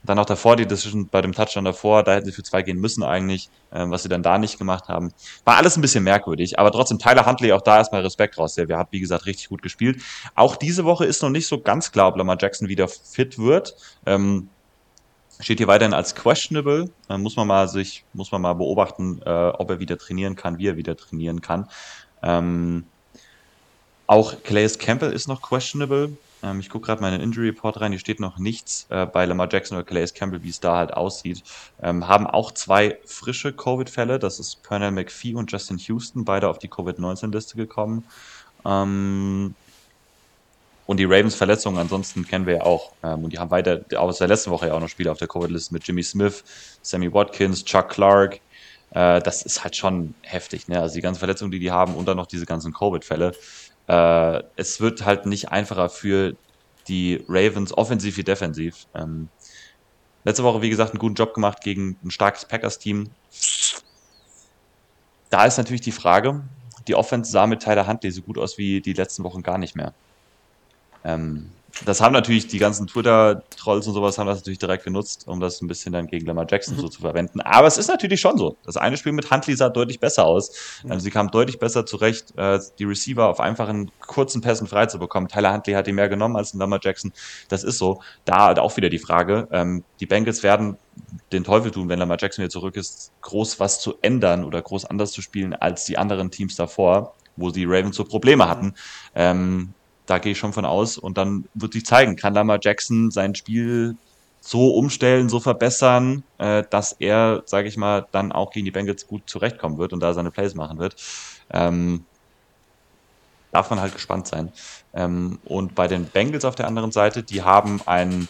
[SPEAKER 2] Dann auch davor die Decision bei dem Touchdown davor, da hätten sie für zwei gehen müssen eigentlich, ähm, was sie dann da nicht gemacht haben. War alles ein bisschen merkwürdig, aber trotzdem Tyler Huntley auch da erstmal Respekt raus. Der hat, wie gesagt, richtig gut gespielt. Auch diese Woche ist noch nicht so ganz klar, ob Lamar Jackson wieder fit wird. Ähm, steht hier weiterhin als questionable. Dann muss man mal sich, muss man mal beobachten, äh, ob er wieder trainieren kann, wie er wieder trainieren kann. Ähm, auch Calais Campbell ist noch questionable. Ähm, ich gucke gerade mal in den Injury Report rein, hier steht noch nichts äh, bei Lamar Jackson oder Calais Campbell, wie es da halt aussieht. Ähm, haben auch zwei frische Covid-Fälle, das ist Pernell McPhee und Justin Houston, beide auf die Covid-19-Liste gekommen. Ähm, und die Ravens Verletzungen ansonsten kennen wir ja auch. Ähm, und die haben weiter, aus der letzten Woche ja auch noch Spiele auf der Covid-Liste mit Jimmy Smith, Sammy Watkins, Chuck Clark. Äh, das ist halt schon heftig, ne? Also die ganzen Verletzungen, die die haben und dann noch diese ganzen Covid-Fälle. Äh, es wird halt nicht einfacher für die Ravens, offensiv wie defensiv. Ähm, letzte Woche, wie gesagt, einen guten Job gemacht gegen ein starkes Packers-Team. Da ist natürlich die Frage, die Offense sah mit Tyler Huntley so gut aus wie die letzten Wochen gar nicht mehr. Ähm, das haben natürlich die ganzen Twitter-Trolls und sowas haben das natürlich direkt genutzt, um das ein bisschen dann gegen Lamar Jackson mhm. so zu verwenden. Aber es ist natürlich schon so. Das eine Spiel mit Huntley sah deutlich besser aus. Mhm. Also sie kam deutlich besser zurecht, die Receiver auf einfachen, kurzen Pässen frei zu bekommen. Tyler Huntley hat die mehr genommen als Lamar Jackson. Das ist so. Da auch wieder die Frage. Ähm, die Bengals werden den Teufel tun, wenn Lamar Jackson wieder zurück ist, groß was zu ändern oder groß anders zu spielen als die anderen Teams davor, wo die Ravens so Probleme hatten. Ähm, da gehe ich schon von aus. Und dann wird sich zeigen, kann Lamar Jackson sein Spiel so umstellen, so verbessern, äh, dass er, sage ich mal, dann auch gegen die Bengals gut zurechtkommen wird und da seine Plays machen wird. Ähm, darf man halt gespannt sein. Ähm, und bei den Bengals auf der anderen Seite, die haben ein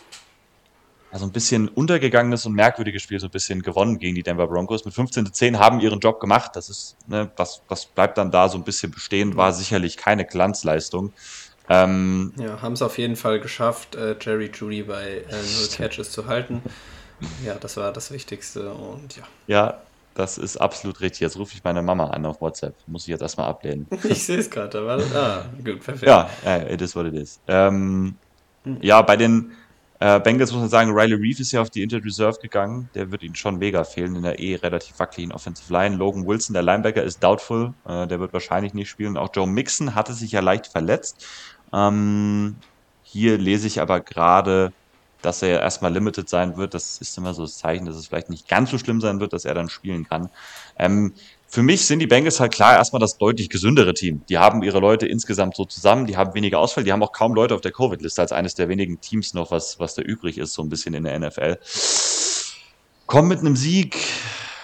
[SPEAKER 2] also ein bisschen untergegangenes und merkwürdiges Spiel so ein bisschen gewonnen gegen die Denver Broncos. Mit 15 zu 10 haben ihren Job gemacht. Das ist, ne, das, das bleibt dann da so ein bisschen bestehen, war sicherlich keine Glanzleistung. Ähm,
[SPEAKER 1] ja, haben es auf jeden Fall geschafft, äh, Jerry Judy bei äh, Null Catches zu halten. Ja, das war das Wichtigste und ja.
[SPEAKER 2] Ja, das ist absolut richtig. Jetzt rufe ich meine Mama an auf WhatsApp. Muss ich jetzt erstmal ablehnen.
[SPEAKER 1] Ich sehe es gerade, aber ah, gut, perfekt.
[SPEAKER 2] Ja, it is what it is. Ähm, ja, bei den äh, Bengals muss man sagen, Riley Reef ist ja auf die Injured Reserve gegangen. Der wird ihnen schon mega fehlen in der eh relativ wackeligen Offensive Line. Logan Wilson, der Linebacker, ist doubtful. Äh, der wird wahrscheinlich nicht spielen. Auch Joe Mixon hatte sich ja leicht verletzt. Ähm, hier lese ich aber gerade, dass er erstmal limited sein wird. Das ist immer so das Zeichen, dass es vielleicht nicht ganz so schlimm sein wird, dass er dann spielen kann. Ähm, für mich sind die Bengals halt klar erstmal das deutlich gesündere Team. Die haben ihre Leute insgesamt so zusammen, die haben weniger Ausfall, die haben auch kaum Leute auf der Covid-Liste als eines der wenigen Teams noch, was, was da übrig ist, so ein bisschen in der NFL. Kommen mit einem Sieg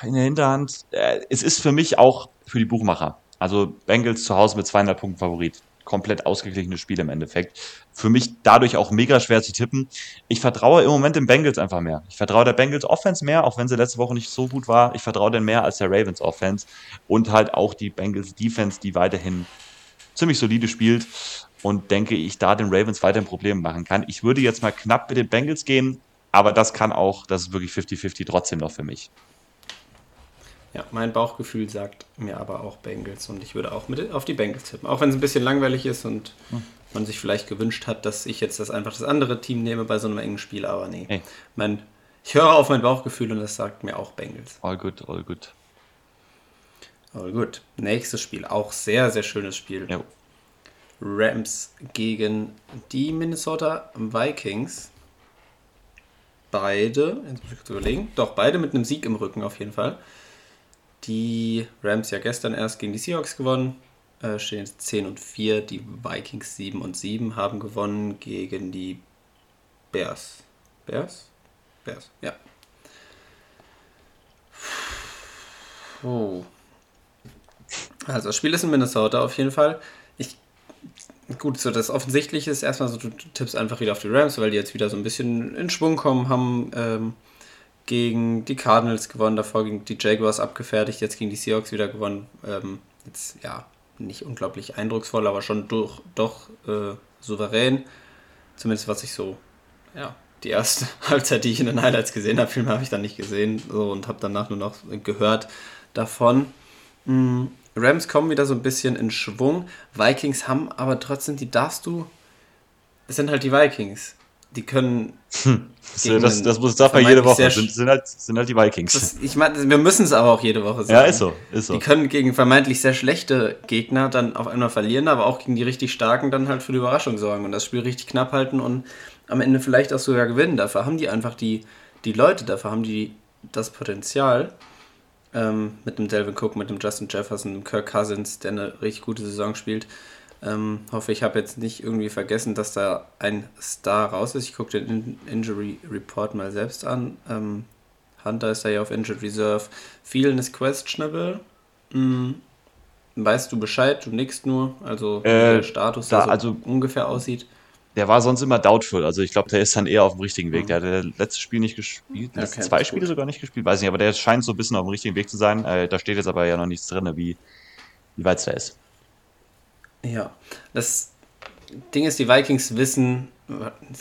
[SPEAKER 2] in der Hinterhand. Äh, es ist für mich auch für die Buchmacher. Also Bengals zu Hause mit zweieinhalb Punkten Favorit komplett ausgeglichenes Spiel im Endeffekt. Für mich dadurch auch mega schwer zu tippen. Ich vertraue im Moment den Bengals einfach mehr. Ich vertraue der Bengals Offense mehr, auch wenn sie letzte Woche nicht so gut war. Ich vertraue den mehr als der Ravens Offense und halt auch die Bengals Defense, die weiterhin ziemlich solide spielt und denke ich, da den Ravens weiterhin Probleme machen kann. Ich würde jetzt mal knapp mit den Bengals gehen, aber das kann auch, das ist wirklich 50-50 trotzdem noch für mich.
[SPEAKER 1] Ja, mein Bauchgefühl sagt mir aber auch Bengals und ich würde auch mit auf die Bengals tippen. Auch wenn es ein bisschen langweilig ist und hm. man sich vielleicht gewünscht hat, dass ich jetzt das einfach das andere Team nehme bei so einem engen Spiel, aber nee. Hey. Mein, ich höre auf mein Bauchgefühl und das sagt mir auch Bengals.
[SPEAKER 2] All good, all good.
[SPEAKER 1] All good. Nächstes Spiel, auch sehr, sehr schönes Spiel.
[SPEAKER 2] Jo.
[SPEAKER 1] Rams gegen die Minnesota Vikings. Beide, jetzt muss ich kurz überlegen, doch beide mit einem Sieg im Rücken auf jeden Fall die Rams ja gestern erst gegen die Seahawks gewonnen, äh, stehen jetzt 10 und 4. Die Vikings 7 und 7 haben gewonnen gegen die Bears. Bears? Bears, ja. Oh. Also, das Spiel ist in Minnesota auf jeden Fall. Ich, gut, so das Offensichtliche ist erstmal so, du tippst einfach wieder auf die Rams, weil die jetzt wieder so ein bisschen in Schwung kommen, haben ähm, gegen die Cardinals gewonnen, davor gegen die Jaguars abgefertigt, jetzt gegen die Seahawks wieder gewonnen. Ähm, jetzt ja, nicht unglaublich eindrucksvoll, aber schon durch, doch äh, souverän. Zumindest was ich so, ja, die erste Halbzeit, die ich in den Highlights gesehen habe, Film habe ich dann nicht gesehen so, und habe danach nur noch gehört davon. Mhm. Rams kommen wieder so ein bisschen in Schwung. Vikings haben aber trotzdem, die darfst du. Es sind halt die Vikings die können.
[SPEAKER 2] Hm. Das, das, muss darf man jede Woche. Sind, sind, halt, sind halt die Vikings.
[SPEAKER 1] Das, ich meine, wir müssen es aber auch jede Woche
[SPEAKER 2] sagen. Ja, ist so, ist so.
[SPEAKER 1] Die können gegen vermeintlich sehr schlechte Gegner dann auf einmal verlieren, aber auch gegen die richtig starken dann halt für die Überraschung sorgen und das Spiel richtig knapp halten und am Ende vielleicht auch sogar gewinnen. Dafür haben die einfach die, die Leute, dafür haben die das Potenzial. Ähm, mit dem Delvin Cook, mit dem Justin Jefferson, dem Kirk Cousins, der eine richtig gute Saison spielt. Ähm, hoffe, ich habe jetzt nicht irgendwie vergessen, dass da ein Star raus ist. Ich gucke den In Injury Report mal selbst an. Ähm, Hunter ist da ja auf Injured Reserve. Vielen ist questionable. Hm. Weißt du Bescheid? Du nickst nur. Also,
[SPEAKER 2] äh, wie
[SPEAKER 1] der Status
[SPEAKER 2] da, so also,
[SPEAKER 1] ungefähr aussieht.
[SPEAKER 2] Der war sonst immer doubtful. Also, ich glaube, der ist dann eher auf dem richtigen Weg. Mhm. Der hat das letzte Spiel nicht gespielt. Okay, zwei Spiele gut. sogar nicht gespielt. Weiß nicht, aber der scheint so ein bisschen auf dem richtigen Weg zu sein. Äh, da steht jetzt aber ja noch nichts drin, wie, wie weit es da ist.
[SPEAKER 1] Ja, das Ding ist, die Vikings wissen,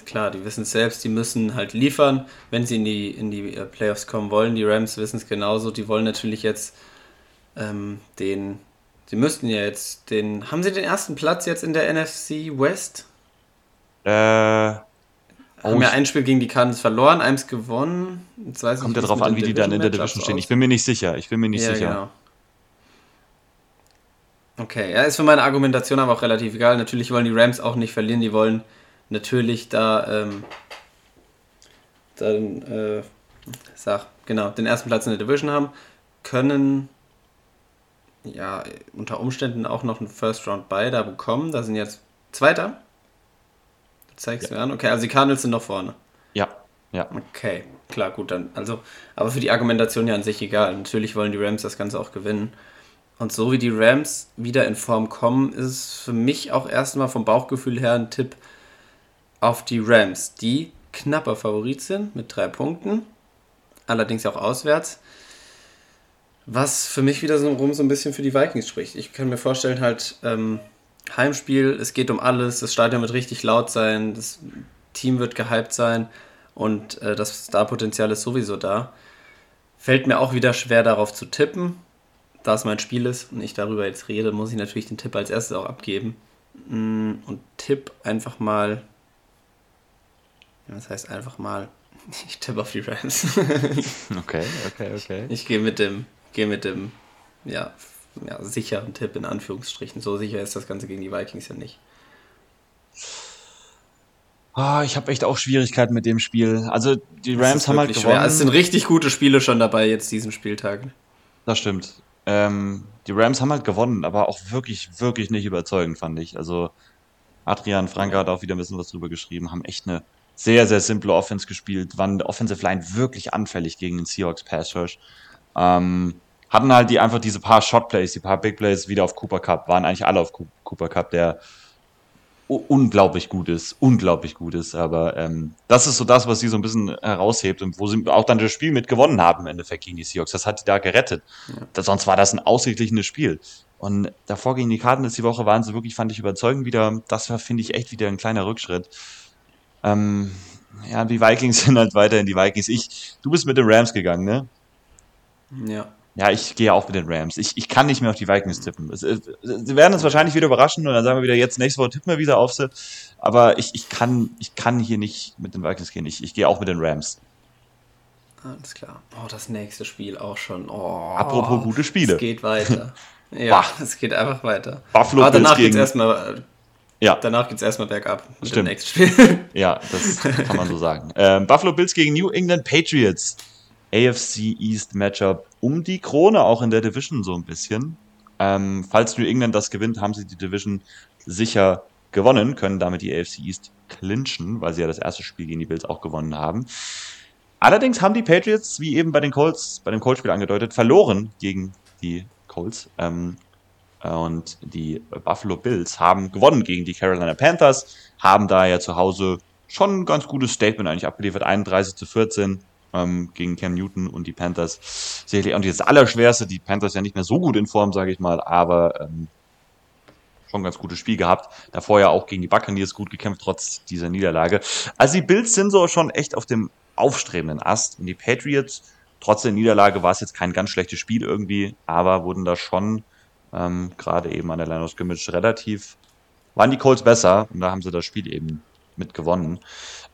[SPEAKER 1] klar, die wissen es selbst, die müssen halt liefern, wenn sie in die, in die äh, Playoffs kommen wollen. Die Rams wissen es genauso, die wollen natürlich jetzt ähm, den, sie müssten ja jetzt den, haben sie den ersten Platz jetzt in der NFC West?
[SPEAKER 2] Äh, haben
[SPEAKER 1] oh, ja ein Spiel gegen die Cardinals verloren, eins gewonnen.
[SPEAKER 2] Jetzt weiß Kommt ja darauf an, wie die dann in der Division stehen. Ich bin mir nicht sicher. Ich bin mir nicht ja, sicher. Genau.
[SPEAKER 1] Okay, ja, ist für meine Argumentation aber auch relativ egal. Natürlich wollen die Rams auch nicht verlieren, die wollen natürlich da ähm, dann, äh, sag, genau, den ersten Platz in der Division haben, können ja unter Umständen auch noch einen First Round bei da bekommen. Da sind jetzt Zweiter. Du zeigst ja. mir an. Okay, also die Cardinals sind noch vorne.
[SPEAKER 2] Ja, ja.
[SPEAKER 1] Okay, klar, gut, dann. Also, aber für die Argumentation ja an sich egal. Natürlich wollen die Rams das Ganze auch gewinnen. Und so wie die Rams wieder in Form kommen, ist es für mich auch erstmal vom Bauchgefühl her ein Tipp auf die Rams, die knapper Favorit sind mit drei Punkten, allerdings auch auswärts. Was für mich wieder so rum so ein bisschen für die Vikings spricht. Ich kann mir vorstellen, halt, ähm, Heimspiel, es geht um alles, das Stadion wird richtig laut sein, das Team wird gehypt sein und äh, das Starpotenzial ist sowieso da. Fällt mir auch wieder schwer darauf zu tippen. Da es mein Spiel ist und ich darüber jetzt rede, muss ich natürlich den Tipp als erstes auch abgeben. Mm, und tipp einfach mal. Das heißt einfach mal. Ich tippe auf die Rams.
[SPEAKER 2] okay, okay, okay.
[SPEAKER 1] Ich gehe mit dem, gehe mit dem, ja, ja, sicheren Tipp in Anführungsstrichen. So sicher ist das Ganze gegen die Vikings ja nicht.
[SPEAKER 2] Ah, ich habe echt auch Schwierigkeiten mit dem Spiel. Also die Rams haben halt
[SPEAKER 1] gewonnen. Schwer. Es sind richtig gute Spiele schon dabei jetzt diesen Spieltag.
[SPEAKER 2] Das stimmt. Ähm, die Rams haben halt gewonnen, aber auch wirklich, wirklich nicht überzeugend, fand ich. Also Adrian Franke hat auch wieder ein bisschen was drüber geschrieben, haben echt eine sehr, sehr simple Offense gespielt, waren Offensive Line wirklich anfällig gegen den Seahawks Pass Rush. Ähm, hatten halt die einfach diese paar Shot Plays, die paar Big Plays wieder auf Cooper Cup, waren eigentlich alle auf Cooper Cup, der unglaublich gut ist, unglaublich gut ist. Aber ähm, das ist so das, was sie so ein bisschen heraushebt und wo sie auch dann das Spiel mit gewonnen haben im Endeffekt gegen die Seahawks. Das hat die da gerettet. Ja. Sonst war das ein ausgeglichenes Spiel. Und davor gegen die Karten die Woche waren sie wirklich, fand ich, überzeugend wieder. Das war, finde ich, echt wieder ein kleiner Rückschritt. Ähm, ja, die Vikings sind halt weiterhin die Vikings. Ich, du bist mit den Rams gegangen, ne?
[SPEAKER 1] Ja.
[SPEAKER 2] Ja, ich gehe auch mit den Rams. Ich, ich kann nicht mehr auf die Vikings tippen. Es, es, sie werden uns wahrscheinlich wieder überraschen und dann sagen wir wieder, jetzt nächste Woche tippen wir wieder auf sie. Aber ich, ich, kann, ich kann hier nicht mit den Vikings gehen. Ich, ich gehe auch mit den Rams.
[SPEAKER 1] Alles klar. Oh, das nächste Spiel auch schon. Oh,
[SPEAKER 2] Apropos gute Spiele.
[SPEAKER 1] Es geht weiter. ja, es geht einfach weiter.
[SPEAKER 2] Buffalo
[SPEAKER 1] Aber danach geht es erstmal. Ja. Danach geht es erstmal bergab
[SPEAKER 2] mit Stimmt. dem nächsten Spiel. ja, das kann man so sagen. Ähm, Buffalo Bills gegen New England Patriots. AFC East Matchup um die Krone, auch in der Division so ein bisschen. Ähm, falls New England das gewinnt, haben sie die Division sicher gewonnen, können damit die AFC East clinchen, weil sie ja das erste Spiel gegen die Bills auch gewonnen haben. Allerdings haben die Patriots, wie eben bei den Colts, bei dem Colts-Spiel angedeutet, verloren gegen die Colts. Ähm, und die Buffalo Bills haben gewonnen gegen die Carolina Panthers, haben da ja zu Hause schon ein ganz gutes Statement eigentlich abgeliefert, 31 zu 14 ähm, gegen Cam Newton und die Panthers. Sicherlich auch nicht das Allerschwerste. Die Panthers ja nicht mehr so gut in Form, sage ich mal, aber ähm, schon ein ganz gutes Spiel gehabt. Davor ja auch gegen die Buccaneers gut gekämpft, trotz dieser Niederlage. Also die Bills sind so schon echt auf dem aufstrebenden Ast. Und die Patriots, trotz der Niederlage, war es jetzt kein ganz schlechtes Spiel irgendwie, aber wurden da schon ähm, gerade eben an der Line of relativ, waren die Colts besser und da haben sie das Spiel eben mit gewonnen.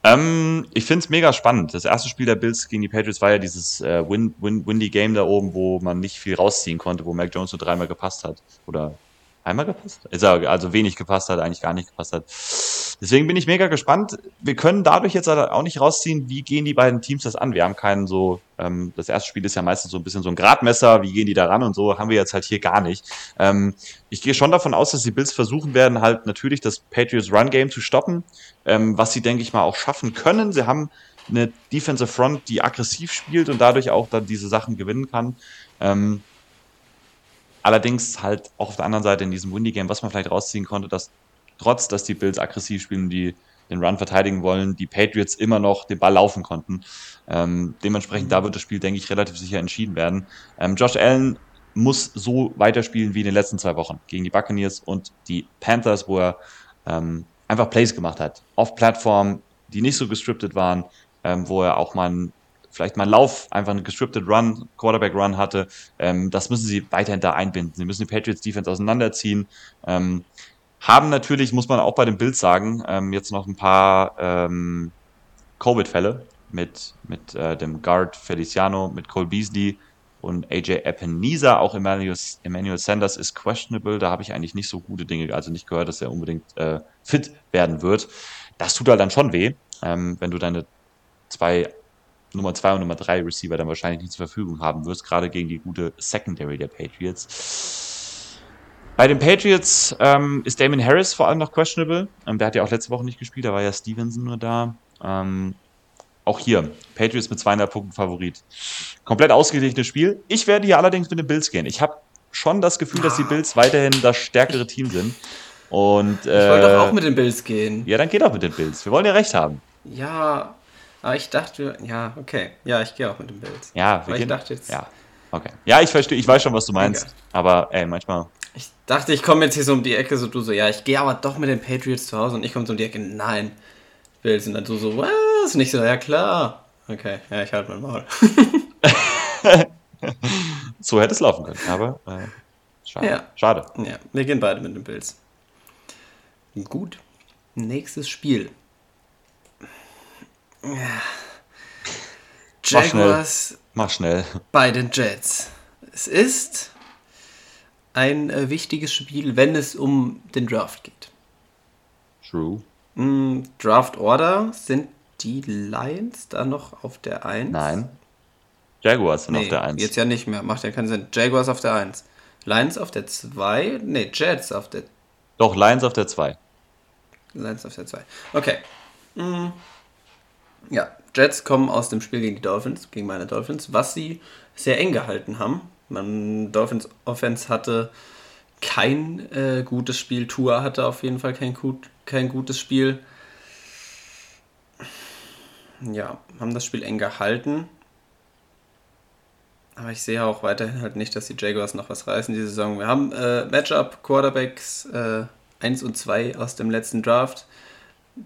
[SPEAKER 2] Ähm, ich finde es mega spannend. Das erste Spiel der Bills gegen die Patriots war ja dieses äh, Win Win Windy Game da oben, wo man nicht viel rausziehen konnte, wo Mac Jones nur dreimal gepasst hat. Oder einmal gepasst? Also wenig gepasst hat, eigentlich gar nicht gepasst hat. Deswegen bin ich mega gespannt. Wir können dadurch jetzt auch nicht rausziehen, wie gehen die beiden Teams das an. Wir haben keinen so, ähm, das erste Spiel ist ja meistens so ein bisschen so ein Gradmesser, wie gehen die da ran und so, haben wir jetzt halt hier gar nicht. Ähm, ich gehe schon davon aus, dass die Bills versuchen werden, halt natürlich das Patriots Run Game zu stoppen, ähm, was sie, denke ich mal, auch schaffen können. Sie haben eine Defensive Front, die aggressiv spielt und dadurch auch dann diese Sachen gewinnen kann. Ähm, allerdings halt auch auf der anderen Seite in diesem Windy Game, was man vielleicht rausziehen konnte, dass trotz dass die Bills aggressiv spielen, die den Run verteidigen wollen, die Patriots immer noch den Ball laufen konnten. Ähm, dementsprechend, da wird das Spiel, denke ich, relativ sicher entschieden werden. Ähm, Josh Allen muss so weiterspielen wie in den letzten zwei Wochen gegen die Buccaneers und die Panthers, wo er ähm, einfach Plays gemacht hat. Auf Plattformen, die nicht so gestriptet waren, ähm, wo er auch mal ein, vielleicht mal einen Lauf, einfach einen gestripted Run, Quarterback Run hatte. Ähm, das müssen sie weiterhin da einbinden. Sie müssen die Patriots Defense auseinanderziehen. Ähm, haben natürlich, muss man auch bei den Bills sagen, ähm, jetzt noch ein paar ähm, Covid-Fälle mit, mit äh, dem Guard Feliciano, mit Cole Beasley und AJ Epinesa. Auch Emmanuel, Emmanuel Sanders ist questionable. Da habe ich eigentlich nicht so gute Dinge, also nicht gehört, dass er unbedingt äh, fit werden wird. Das tut halt dann schon weh, ähm, wenn du deine zwei Nummer zwei und Nummer drei Receiver dann wahrscheinlich nicht zur Verfügung haben wirst, gerade gegen die gute Secondary der Patriots. Bei den Patriots ähm, ist Damon Harris vor allem noch questionable. Ähm, der hat ja auch letzte Woche nicht gespielt, da war ja Stevenson nur da. Ähm, auch hier, Patriots mit 200 Punkten Favorit. Komplett ausgeglichenes Spiel. Ich werde hier allerdings mit den Bills gehen. Ich habe schon das Gefühl, dass die Bills weiterhin das stärkere Team sind. Und, äh,
[SPEAKER 1] ich wollte doch auch mit den Bills gehen.
[SPEAKER 2] Ja, dann geht auch mit den Bills. Wir wollen ja recht haben.
[SPEAKER 1] Ja, aber ich dachte, ja, okay. Ja, ich gehe auch mit den Bills.
[SPEAKER 2] Ja,
[SPEAKER 1] wir aber gehen, ich dachte jetzt.
[SPEAKER 2] Ja, okay. Ja, ich verstehe, ich weiß schon, was du meinst. Okay. Aber ey, manchmal
[SPEAKER 1] Ich dachte, ich komme jetzt hier so um die Ecke, so du so, ja, ich gehe aber doch mit den Patriots zu Hause und ich komme so um die Ecke, nein. Bills und dann du so, was? Und ich so, ja klar. Okay, ja, ich halte mein Maul.
[SPEAKER 2] so hätte es laufen können, aber äh, schade.
[SPEAKER 1] Ja.
[SPEAKER 2] schade.
[SPEAKER 1] Ja, wir gehen beide mit den Bills. Gut. Nächstes Spiel. Jaguars
[SPEAKER 2] Mach schnell.
[SPEAKER 1] bei den Jets. Es ist ein äh, wichtiges Spiel, wenn es um den Draft geht.
[SPEAKER 2] True.
[SPEAKER 1] Mm, Draft Order sind die Lions da noch auf der 1?
[SPEAKER 2] Nein. Jaguars sind
[SPEAKER 1] Nee,
[SPEAKER 2] auf der 1.
[SPEAKER 1] jetzt ja nicht mehr. Macht ja keinen Sinn. Jaguars auf der 1. Lions auf der 2? Nee, Jets auf der
[SPEAKER 2] Doch, Lions auf der 2.
[SPEAKER 1] Lions auf der 2. Okay. Mm. Ja, Jets kommen aus dem Spiel gegen die Dolphins, gegen meine Dolphins, was sie sehr eng gehalten haben. Man, Dolphins Offense hatte kein äh, gutes Spiel. Tua hatte auf jeden Fall kein, gut, kein gutes Spiel. Ja, haben das Spiel eng gehalten. Aber ich sehe auch weiterhin halt nicht, dass die Jaguars noch was reißen diese Saison. Wir haben äh, Matchup Quarterbacks äh, 1 und 2 aus dem letzten Draft.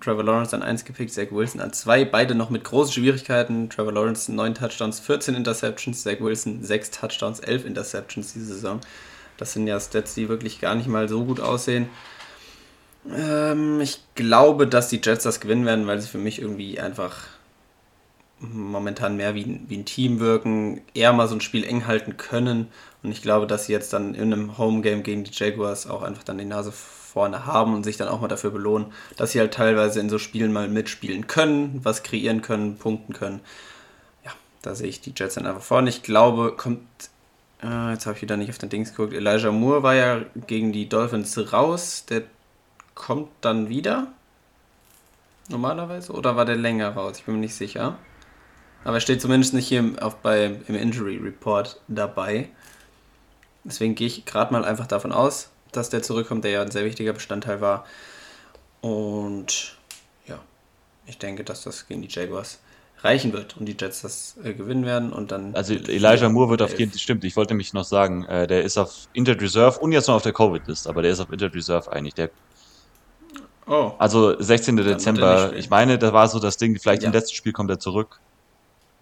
[SPEAKER 1] Trevor Lawrence an 1 gepickt, Zach Wilson an 2, beide noch mit großen Schwierigkeiten. Trevor Lawrence 9 Touchdowns, 14 Interceptions, Zach Wilson 6 Touchdowns, 11 Interceptions diese Saison. Das sind ja Stats, die wirklich gar nicht mal so gut aussehen. Ähm, ich glaube, dass die Jets das gewinnen werden, weil sie für mich irgendwie einfach momentan mehr wie, wie ein Team wirken, eher mal so ein Spiel eng halten können. Und ich glaube, dass sie jetzt dann in einem Home-Game gegen die Jaguars auch einfach dann die Nase vorne haben und sich dann auch mal dafür belohnen, dass sie halt teilweise in so Spielen mal mitspielen können, was kreieren können, punkten können. Ja, da sehe ich die Jets dann einfach vorne. Ich glaube, kommt. Äh, jetzt habe ich wieder nicht auf den Dings geguckt. Elijah Moore war ja gegen die Dolphins raus. Der kommt dann wieder. Normalerweise? Oder war der länger raus? Ich bin mir nicht sicher. Aber er steht zumindest nicht hier im, auf, bei, im Injury Report dabei. Deswegen gehe ich gerade mal einfach davon aus, dass der zurückkommt, der ja ein sehr wichtiger Bestandteil war. Und ja, ich denke, dass das gegen die Jaguars reichen wird und die Jets das äh, gewinnen werden und dann.
[SPEAKER 2] Also Elijah Moore wird auf jeden Fall, stimmt, ich wollte nämlich noch sagen, äh, der ist auf Injured Reserve und jetzt noch auf der Covid-List, aber der ist auf Injured Reserve eigentlich. Der,
[SPEAKER 1] Oh,
[SPEAKER 2] also 16.
[SPEAKER 1] wird er
[SPEAKER 2] Dezember, ich meine, da war so das Ding, vielleicht
[SPEAKER 1] Ja.
[SPEAKER 2] im letzten Spiel kommt er zurück,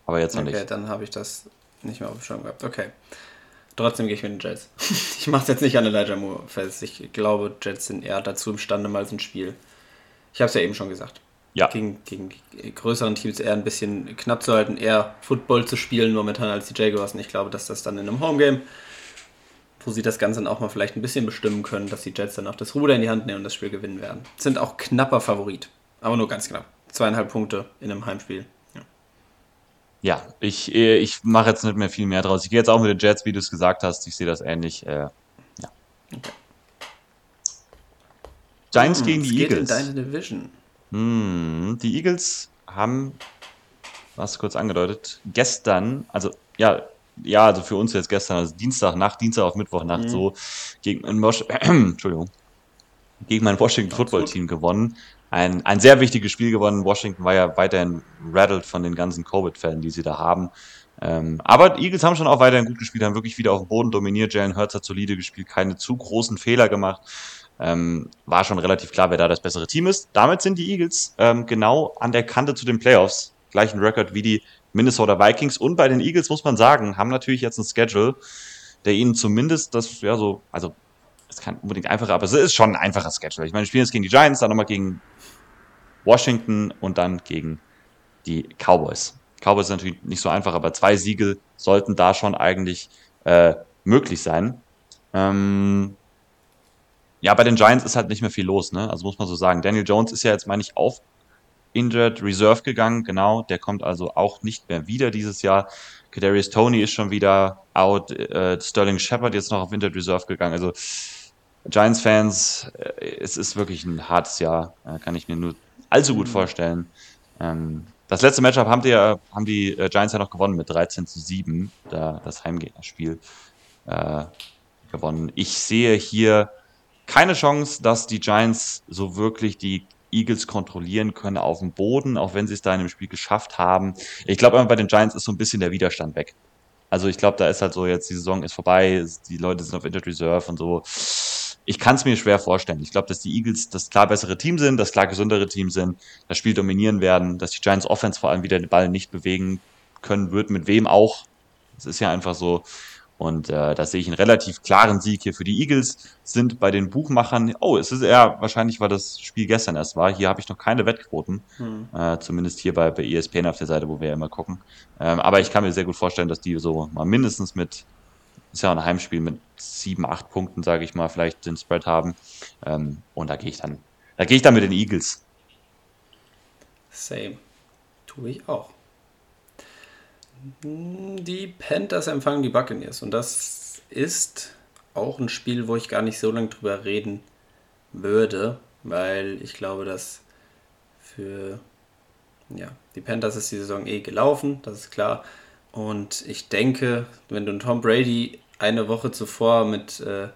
[SPEAKER 2] aber jetzt noch
[SPEAKER 1] okay,
[SPEAKER 2] nicht.
[SPEAKER 1] dann habe ich das nicht mehr auf dem Schirm gehabt. Okay. Trotzdem gehe ich mit den Jets. ich mache es jetzt nicht an Elijah Moore fest. Ich glaube, Jets sind eher dazu imstande, mal so ein Spiel. Ich habe es ja eben schon gesagt.
[SPEAKER 2] Ja,
[SPEAKER 1] Gegen, gegen größeren Teams eher ein bisschen knapp zu halten, eher Football zu spielen momentan als die Jaguars. Und ich glaube, dass das dann in einem Homegame, wo sie das Ganze dann auch mal vielleicht ein bisschen bestimmen können, dass die Jets dann auch das Ruder in die Hand nehmen und das Spiel gewinnen werden. Sind auch knapper Favorit. Aber nur ganz knapp. Zweieinhalb Punkte in einem Heimspiel. Ja.
[SPEAKER 2] ich, äh, ich mache jetzt nicht mehr viel mehr draus. Ich gehe jetzt auch mit den Jets, wie du es gesagt hast, ich sehe das ähnlich. Äh, ja. Giants
[SPEAKER 1] Hm,
[SPEAKER 2] gegen die
[SPEAKER 1] geht
[SPEAKER 2] Eagles.
[SPEAKER 1] in deine Division.
[SPEAKER 2] Hm, die Eagles haben, was kurz angedeutet, gestern, also ja, ja, also für uns jetzt gestern, also Dienstag Nacht, Dienstag auf Mittwochnacht
[SPEAKER 1] Mhm.
[SPEAKER 2] so gegen ein Wash Entschuldigung, gegen mein Washington Football. Team gewonnen. Ein, ein sehr wichtiges Spiel gewonnen. Washington war ja weiterhin rattled von den ganzen Covid-Fällen, die sie da haben. Ähm, aber die Eagles haben schon auch weiterhin gut gespielt, haben wirklich wieder auf dem Boden dominiert. Jalen Hurts hat solide gespielt, keine zu großen Fehler gemacht. Ähm, war schon relativ klar, wer da das bessere Team ist. Damit sind die Eagles ähm, genau an der Kante zu den Playoffs. Gleichen Rekord wie die Minnesota Vikings. Und bei den Eagles muss man sagen, haben natürlich jetzt ein Schedule, der ihnen zumindest das, ja, so, also, es kann unbedingt einfacher, aber es ist schon ein einfacher Schedule. Ich meine, wir spielen jetzt gegen die Giants, dann nochmal gegen Washington und dann gegen die Cowboys. Cowboys ist natürlich nicht so einfach, aber zwei Siege sollten da schon eigentlich äh, möglich sein. Ähm, ja, bei den Giants ist halt nicht mehr viel los, ne? Also muss man so sagen. Daniel Jones ist ja jetzt, meine ich, auf Injured Reserve gegangen, genau. Der kommt also auch nicht mehr wieder dieses Jahr. Kadarius Tony ist schon wieder out. Äh, Sterling Shepard jetzt noch auf Injured Reserve gegangen. Also Giants-Fans, äh, es ist wirklich ein hartes Jahr. Äh, kann ich mir nur allzu gut vorstellen. Ähm, das letzte Matchup haben die, ja- haben die äh, Giants ja noch gewonnen mit 13 zu 7, da das Heimgegnerspiel äh, gewonnen. Ich sehe hier keine Chance, dass die Giants so wirklich die Eagles kontrollieren können auf dem Boden, auch wenn sie es da in dem Spiel geschafft haben. Ich glaube, bei den Giants ist so ein bisschen der Widerstand weg. Also ich glaube, da ist halt so jetzt, die Saison ist vorbei, die Leute sind auf Injured Reserve und so. Ich kann es mir schwer vorstellen. Ich glaube, dass die Eagles das klar bessere Team sind, das klar gesündere Team sind, das Spiel dominieren werden, dass die Giants Offense vor allem wieder den Ball nicht bewegen können wird, mit wem auch. Das ist ja einfach so. Und äh, da sehe ich einen relativ klaren Sieg hier für die Eagles. Sind bei den Buchmachern, oh, es ist eher, wahrscheinlich war das Spiel gestern erst war. Hier habe ich noch keine Wettquoten. Hm. Äh, zumindest hier bei, bei ESPN auf der Seite, wo wir ja immer gucken. Ähm, aber ich kann mir sehr gut vorstellen, dass die so mal mindestens mit, ist ja ein Heimspiel mit sieben, acht Punkten, sage ich mal, vielleicht den Spread haben. Ähm, und da gehe ich dann, da gehe ich dann mit den Eagles.
[SPEAKER 1] Same. Tue ich auch. Die Panthers empfangen die Buccaneers und das ist auch ein Spiel, wo ich gar nicht so lange drüber reden würde, weil ich glaube, dass für ja, die Panthers ist die Saison eh gelaufen, das ist klar. Und ich denke, wenn du Tom Brady eine Woche zuvor mit äh,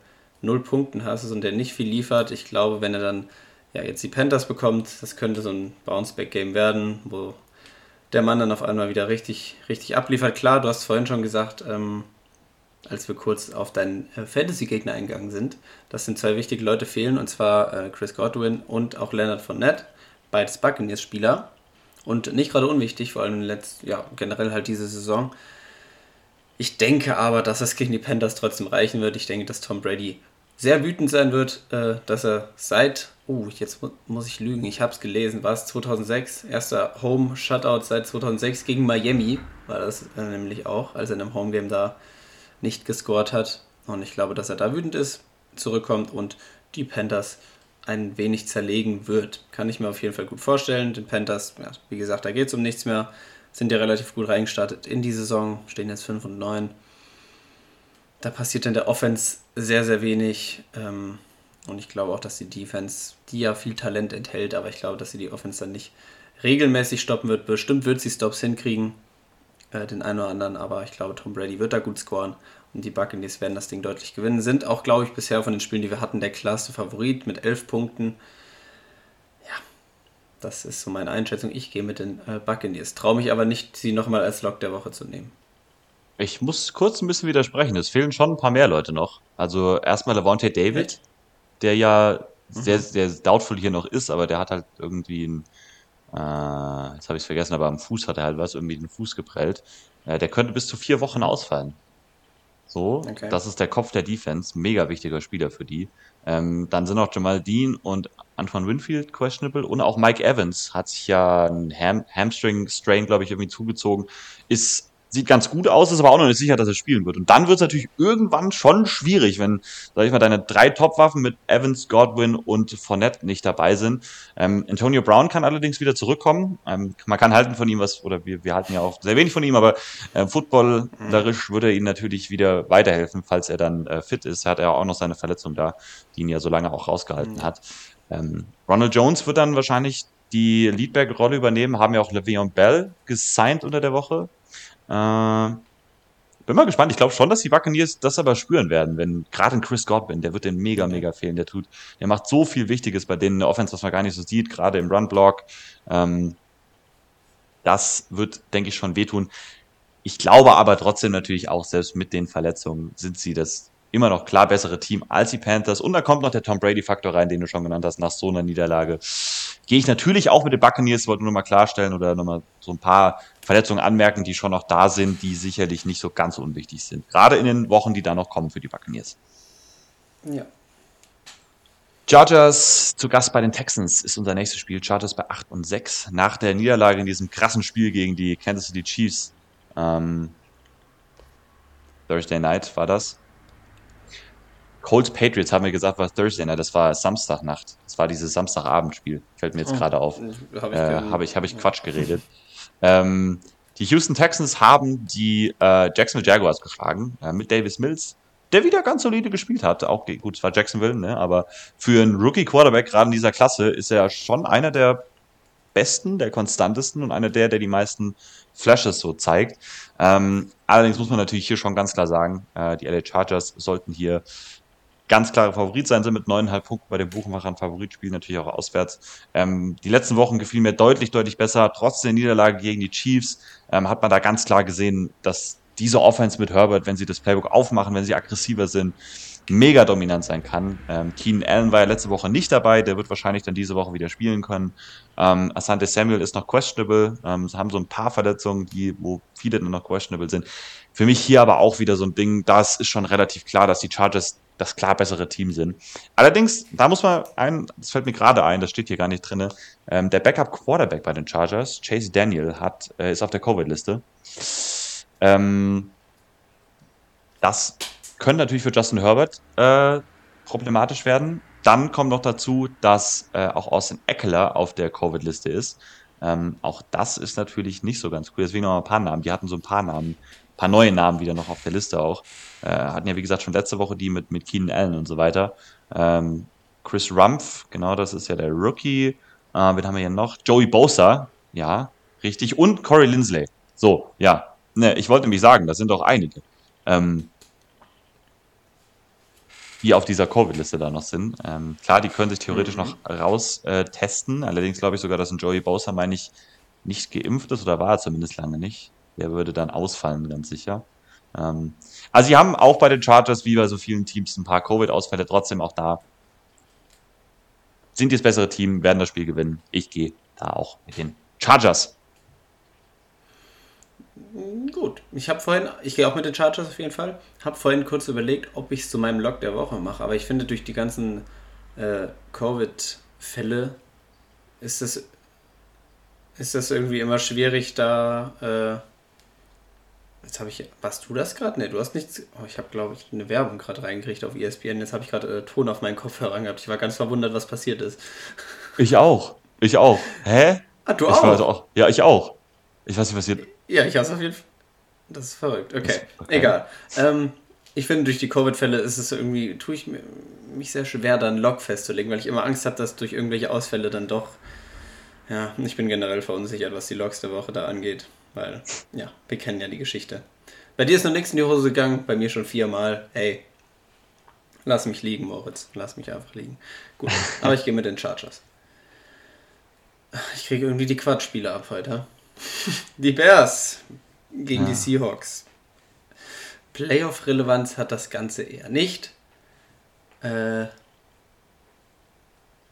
[SPEAKER 1] null Punkten hast und der nicht viel liefert, ich glaube, wenn er dann ja, jetzt die Panthers bekommt, das könnte so ein Bounceback-Game werden, wo der Mann dann auf einmal wieder richtig, richtig abliefert. Klar, du hast vorhin schon gesagt, ähm, als wir kurz auf deinen äh, Fantasy-Gegner eingegangen sind, dass sind zwei wichtige Leute fehlen, und zwar äh, Chris Godwin und auch Leonard Fournette, beides Buccaneers-Spieler. Und nicht gerade unwichtig, vor allem letzt, ja, generell halt diese Saison. Ich denke aber, dass es gegen die Panthers trotzdem reichen wird. Ich denke, dass Tom Brady sehr wütend sein wird, äh, dass er seit, oh, jetzt muss ich lügen, ich habe es gelesen, war es 2006, erster Home-Shutout seit 2006 gegen Miami, war das äh, nämlich auch, als er in einem Homegame da nicht gescored hat. Und ich glaube, dass er da wütend ist, zurückkommt und die Panthers ein wenig zerlegen wird. Kann ich mir auf jeden Fall gut vorstellen. Den Panthers, ja, wie gesagt, da geht es um nichts mehr. Sind ja relativ gut reingestartet in die Saison, stehen jetzt 5 und 9 da passiert in der Offense sehr, sehr wenig. Ähm, und ich glaube auch, dass die Defense, die ja viel Talent enthält, aber ich glaube, dass sie die Offense dann nicht regelmäßig stoppen wird. Bestimmt wird sie Stops hinkriegen, äh, den einen oder anderen, aber ich glaube, Tom Brady wird da gut scoren und die Buccaneers werden das Ding deutlich gewinnen. Sind auch, glaube ich, bisher von den Spielen, die wir hatten, der klarste Favorit mit elf Punkten. Das ist so meine Einschätzung. Ich gehe mit den äh, Buccaneers. Traue mich aber nicht, sie nochmal als Lock der Woche zu nehmen.
[SPEAKER 2] Ich muss kurz ein bisschen widersprechen. Es fehlen schon ein paar mehr Leute noch. Also erstmal Levante David, der ja mhm. sehr, sehr doubtful hier noch ist, aber der hat halt irgendwie ein, äh, jetzt habe ich es vergessen, aber am Fuß hat er halt was, irgendwie den Fuß geprellt. Äh, der könnte bis zu vier Wochen ausfallen. So, okay. das ist der Kopf der Defense, mega wichtiger Spieler für die. Ähm, dann sind auch Jamal Dean und Antoine Winfield questionable und auch Mike Evans hat sich ja ein Ham Hamstring-Strain, glaube ich, irgendwie zugezogen. Ist sieht ganz gut aus, ist aber auch noch nicht sicher, dass er spielen wird. Und dann wird es natürlich irgendwann schon schwierig, wenn, sag ich mal, deine drei Top-Waffen mit Evans, Godwin und Fournette nicht dabei sind. Ähm, Antonio Brown kann allerdings wieder zurückkommen. Ähm, man kann halten von ihm was, oder wir, wir halten ja auch sehr wenig von ihm, aber äh, footballerisch würde er ihnen natürlich wieder weiterhelfen, falls er dann äh, fit ist. Er hat ja auch noch seine Verletzung da, die ihn ja so lange auch rausgehalten mhm. hat. Ähm, Ronald Jones wird dann wahrscheinlich die Leadback-Rolle übernehmen, haben ja auch Le'Veon Bell gesigned unter der Woche. Äh, bin mal gespannt. Ich glaube schon, dass die Buccaneers das aber spüren werden, wenn gerade ein Chris Godwin, der wird den mega, mega fehlen. Der tut, der macht so viel Wichtiges bei denen in der Offense, was man gar nicht so sieht, gerade im Run-Block. Ähm, das wird, denke ich, schon wehtun. Ich glaube aber trotzdem natürlich auch, selbst mit den Verletzungen sind sie das immer noch klar bessere Team als die Panthers. Und da kommt noch der Tom Brady-Faktor rein, den du schon genannt hast, nach so einer Niederlage. Gehe ich natürlich auch mit den Buccaneers, wollte nur mal klarstellen oder nochmal so ein paar Verletzungen anmerken, die schon noch da sind, die sicherlich nicht so ganz unwichtig sind. Gerade in den Wochen, die da noch kommen für die Buccaneers. Ja. Chargers zu Gast bei den Texans ist unser nächstes Spiel. Chargers bei 8 und 6. Nach der Niederlage in diesem krassen Spiel gegen die Kansas City Chiefs. Ähm, Thursday Night war das. Colts Patriots haben wir gesagt, war Thursday Night, das war Samstagnacht. Das war dieses Samstagabendspiel. Fällt mir jetzt oh, gerade auf. Habe ich, äh, hab ich, hab ich Quatsch geredet. ähm, die Houston Texans haben die äh, Jacksonville Jaguars geschlagen äh, mit Davis Mills, der wieder ganz solide gespielt hat. Auch gut, es war Jacksonville, ne? aber für einen Rookie Quarterback gerade in dieser Klasse ist er schon einer der besten, der konstantesten und einer der, der die meisten Flashes so zeigt. Ähm, allerdings muss man natürlich hier schon ganz klar sagen, äh, die LA Chargers sollten hier ganz klare Favorit sein, sind mit neuneinhalb Punkten bei den Buchmachern Favorit, spielen natürlich auch auswärts. Ähm, die letzten Wochen gefielen mir deutlich, deutlich besser. Trotz der Niederlage gegen die Chiefs ähm, hat man da ganz klar gesehen, dass diese Offense mit Herbert, wenn sie das Playbook aufmachen, wenn sie aggressiver sind, mega dominant sein kann. Ähm, Keenan Allen war ja letzte Woche nicht dabei, der wird wahrscheinlich dann diese Woche wieder spielen können. Ähm, Asante Samuel ist noch questionable, ähm, haben so ein paar Verletzungen, die, wo viele dann noch questionable sind. Für mich hier aber auch wieder so ein Ding, das ist schon relativ klar, dass die Chargers das klar bessere Team sind. Allerdings, da muss man ein, das fällt mir gerade ein, das steht hier gar nicht drin, ähm, der Backup Quarterback bei den Chargers, Chase Daniel, hat, äh, ist auf der Covid-Liste. Ähm, das könnte natürlich für Justin Herbert äh, problematisch werden. Dann kommt noch dazu, dass äh, auch Austin Eckler auf der Covid-Liste ist. Ähm, auch das ist natürlich nicht so ganz cool. Deswegen noch ein paar Namen. Die hatten so ein paar Namen, paar neue Namen wieder noch auf der Liste auch. Äh, hatten ja, wie gesagt, schon letzte Woche die mit, mit Keenan Allen und so weiter. Ähm, Chris Rumpf, genau, das ist ja der Rookie. Äh, wen haben wir hier noch? Joey Bosa, ja, richtig. Und Corey Lindsley. So, ja. Ne, ich wollte nämlich sagen, das sind doch einige. Ähm, die auf dieser Covid-Liste da noch sind. Ähm, klar, die können sich theoretisch mhm. noch raus äh, testen. Allerdings glaube ich sogar, dass ein Joey Bowser, meine ich, nicht geimpft ist oder war er zumindest lange nicht. Der würde dann ausfallen, ganz sicher. Ähm, also sie haben auch bei den Chargers, wie bei so vielen Teams, ein paar Covid-Ausfälle. Trotzdem auch da sind die das bessere Team, werden das Spiel gewinnen. Ich gehe da auch mit den Chargers.
[SPEAKER 1] Gut, ich habe vorhin, ich gehe auch mit den Chargers auf jeden Fall, habe vorhin kurz überlegt, ob ich es zu meinem Log der Woche mache, aber ich finde durch die ganzen äh, Covid-Fälle ist das, ist das irgendwie immer schwierig da, äh, jetzt habe ich, warst du das gerade? Ne, du hast nichts, oh, ich habe glaube ich eine Werbung gerade reingekriegt auf ESPN, jetzt habe ich gerade äh, Ton auf meinen Kopfhörer gehabt, ich war ganz verwundert, was passiert ist.
[SPEAKER 2] Ich auch, ich auch, hä?
[SPEAKER 1] Ah, du
[SPEAKER 2] ich
[SPEAKER 1] auch?
[SPEAKER 2] auch? Ja, ich auch. Ich weiß nicht, was hier
[SPEAKER 1] ja, ich hasse auf jeden Fall. Das ist verrückt. Okay, okay. egal. Ähm, ich finde, durch die Covid-Fälle ist es irgendwie, tue ich mir, mich sehr schwer, dann Log festzulegen, weil ich immer Angst habe, dass durch irgendwelche Ausfälle dann doch. Ja, ich bin generell verunsichert, was die Logs der Woche da angeht, weil, ja, wir kennen ja die Geschichte. Bei dir ist noch nichts in die Hose gegangen, bei mir schon viermal. Hey, lass mich liegen, Moritz. Lass mich einfach liegen. Gut, aber ich gehe mit den Chargers. Ich kriege irgendwie die Quatschspiele ab heute. Die Bears gegen ja. die Seahawks. Playoff-Relevanz hat das Ganze eher nicht. Äh,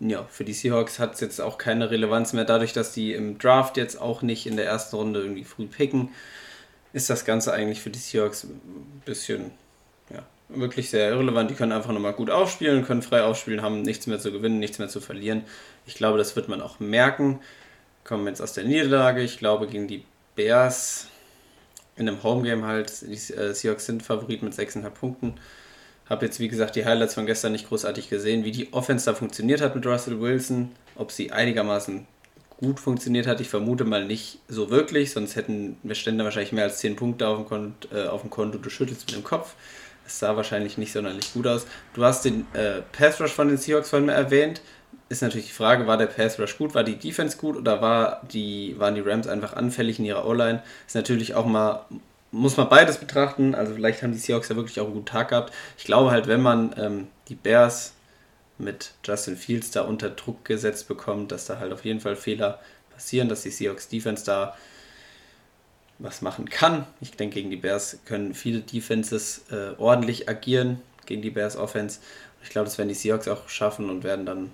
[SPEAKER 1] ja, für die Seahawks hat es jetzt auch keine Relevanz mehr. Dadurch, dass die im Draft jetzt auch nicht in der ersten Runde irgendwie früh picken, ist das Ganze eigentlich für die Seahawks ein bisschen, ja, wirklich sehr irrelevant. Die können einfach nochmal gut aufspielen, können frei aufspielen, haben nichts mehr zu gewinnen, nichts mehr zu verlieren. Ich glaube, das wird man auch merken kommen jetzt aus der Niederlage. Ich glaube, gegen die Bears in einem Homegame halt. Die äh, Seahawks sind Favorit mit 6,5 Punkten. Habe jetzt, wie gesagt, die Highlights von gestern nicht großartig gesehen, wie die Offense da funktioniert hat mit Russell Wilson. Ob sie einigermaßen gut funktioniert hat, ich vermute mal nicht so wirklich, sonst hätten wir Stände wahrscheinlich mehr als 10 Punkte auf dem, Konto, äh, auf dem Konto. Du schüttelst mit dem Kopf. Es sah wahrscheinlich nicht sonderlich gut aus. Du hast den äh, Pass Rush von den Seahawks vorhin erwähnt ist natürlich die Frage, war der Pass Rush gut, war die Defense gut oder war die, waren die Rams einfach anfällig in ihrer O-Line? Ist natürlich auch mal, muss man beides betrachten. Also vielleicht haben die Seahawks ja wirklich auch einen guten Tag gehabt. Ich glaube halt, wenn man ähm, die Bears mit Justin Fields da unter Druck gesetzt bekommt, dass da halt auf jeden Fall Fehler passieren, dass die Seahawks Defense da was machen kann. Ich denke, gegen die Bears können viele Defenses äh, ordentlich agieren, gegen die Bears Offense. Ich glaube, das werden die Seahawks auch schaffen und werden dann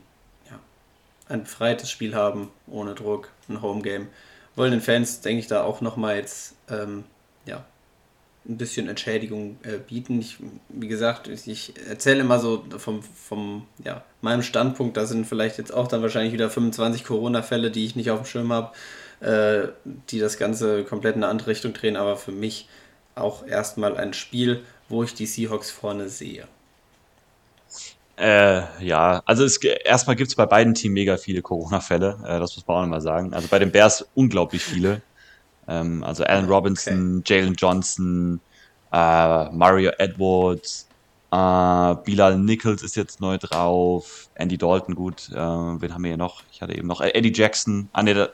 [SPEAKER 1] ein befreites Spiel haben, ohne Druck, ein Homegame. Wollen den Fans, denke ich, da auch nochmal jetzt ähm, ja, ein bisschen Entschädigung äh, bieten. Ich, wie gesagt, ich, ich erzähle immer so vom, vom ja, meinem Standpunkt, da sind vielleicht jetzt auch dann wahrscheinlich wieder 25 Corona-Fälle, die ich nicht auf dem Schirm habe, äh, die das Ganze komplett in eine andere Richtung drehen, aber für mich auch erstmal ein Spiel, wo ich die Seahawks vorne sehe.
[SPEAKER 2] Äh, ja, also es, erstmal gibt es bei beiden Teams mega viele Corona-Fälle, äh, das muss man auch nochmal sagen. Also bei den Bears unglaublich viele. Ähm, also Allen Robinson, okay. Jalen Johnson, äh, Mario Edwards, äh, Bilal Nichols ist jetzt neu drauf, Andy Dalton gut, äh, wen haben wir hier noch? Ich hatte eben noch äh, Eddie Jackson, ah ne,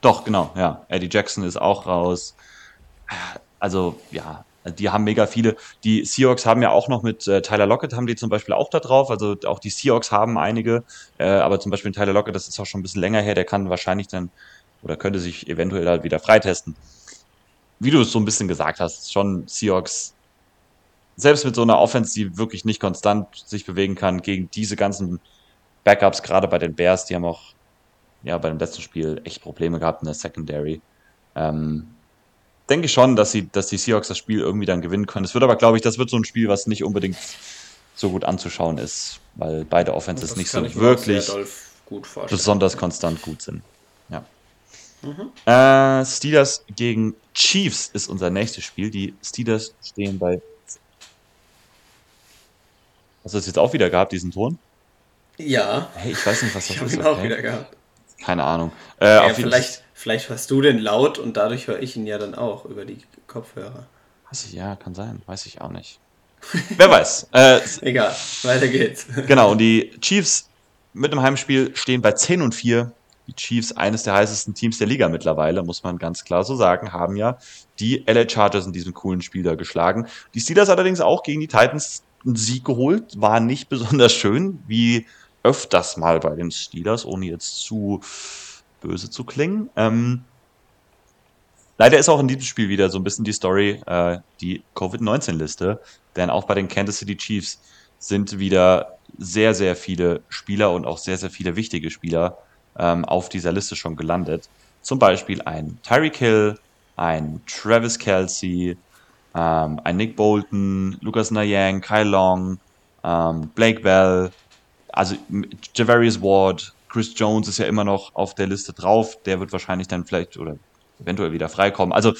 [SPEAKER 2] doch, genau, ja, Eddie Jackson ist auch raus. Also ja, die haben mega viele. Die Seahawks haben ja auch noch mit äh, Tyler Lockett, haben die zum Beispiel auch da drauf. Also auch die Seahawks haben einige. Äh, aber zum Beispiel Tyler Lockett, das ist auch schon ein bisschen länger her, der kann wahrscheinlich dann oder könnte sich eventuell halt wieder freitesten. wie du es so ein bisschen gesagt hast, schon Seahawks, selbst mit so einer Offense, die wirklich nicht konstant sich bewegen kann, gegen diese ganzen Backups, gerade bei den Bears, die haben auch ja bei dem letzten Spiel echt Probleme gehabt in der Secondary. Ähm, denke ich schon, dass sie, dass die Seahawks das Spiel irgendwie dann gewinnen können. Es wird aber, glaube ich, das wird so ein Spiel, was nicht unbedingt so gut anzuschauen ist, weil beide Offenses nicht so wirklich besonders konstant gut sind. Ja.
[SPEAKER 1] Mhm.
[SPEAKER 2] Äh, Steelers gegen Chiefs ist unser nächstes Spiel. Die Steelers stehen bei. Hast du das jetzt auch wieder gehabt, diesen Ton?
[SPEAKER 1] Ja,
[SPEAKER 2] Hey, ich weiß nicht, was das
[SPEAKER 1] ich habe
[SPEAKER 2] ist.
[SPEAKER 1] ihn auch
[SPEAKER 2] okay.
[SPEAKER 1] wieder gehabt.
[SPEAKER 2] Keine Ahnung. Äh,
[SPEAKER 1] Ja, vielleicht, vielleicht hörst du den laut und dadurch höre ich ihn ja dann auch über die Kopfhörer.
[SPEAKER 2] Weiß ich, ja, kann sein. Weiß ich auch nicht. Wer weiß. Äh,
[SPEAKER 1] Egal, weiter geht's.
[SPEAKER 2] Genau, und die Chiefs mit dem Heimspiel stehen bei 10 und 4. Die Chiefs, eines der heißesten Teams der Liga mittlerweile, muss man ganz klar so sagen, haben ja die LA Chargers in diesem coolen Spiel da geschlagen. Die Steelers allerdings auch gegen die Titans einen Sieg geholt, war nicht besonders schön, wie öfters mal bei den Steelers, ohne jetzt zu böse zu klingen. Ähm, leider ist auch in diesem Spiel wieder so ein bisschen die Story, äh, die Covid-19-Liste, denn auch bei den Kansas City Chiefs sind wieder sehr, sehr viele Spieler und auch sehr, sehr viele wichtige Spieler ähm, auf dieser Liste schon gelandet. Zum Beispiel ein Tyreek Hill, ein Travis Kelsey, ähm, ein Nick Bolton, Lucas Nayang, Kyle Long, ähm, Blake Bell, also Javarius Ward, Chris Jones ist ja immer noch auf der Liste drauf. Der wird wahrscheinlich dann vielleicht oder eventuell wieder freikommen. Also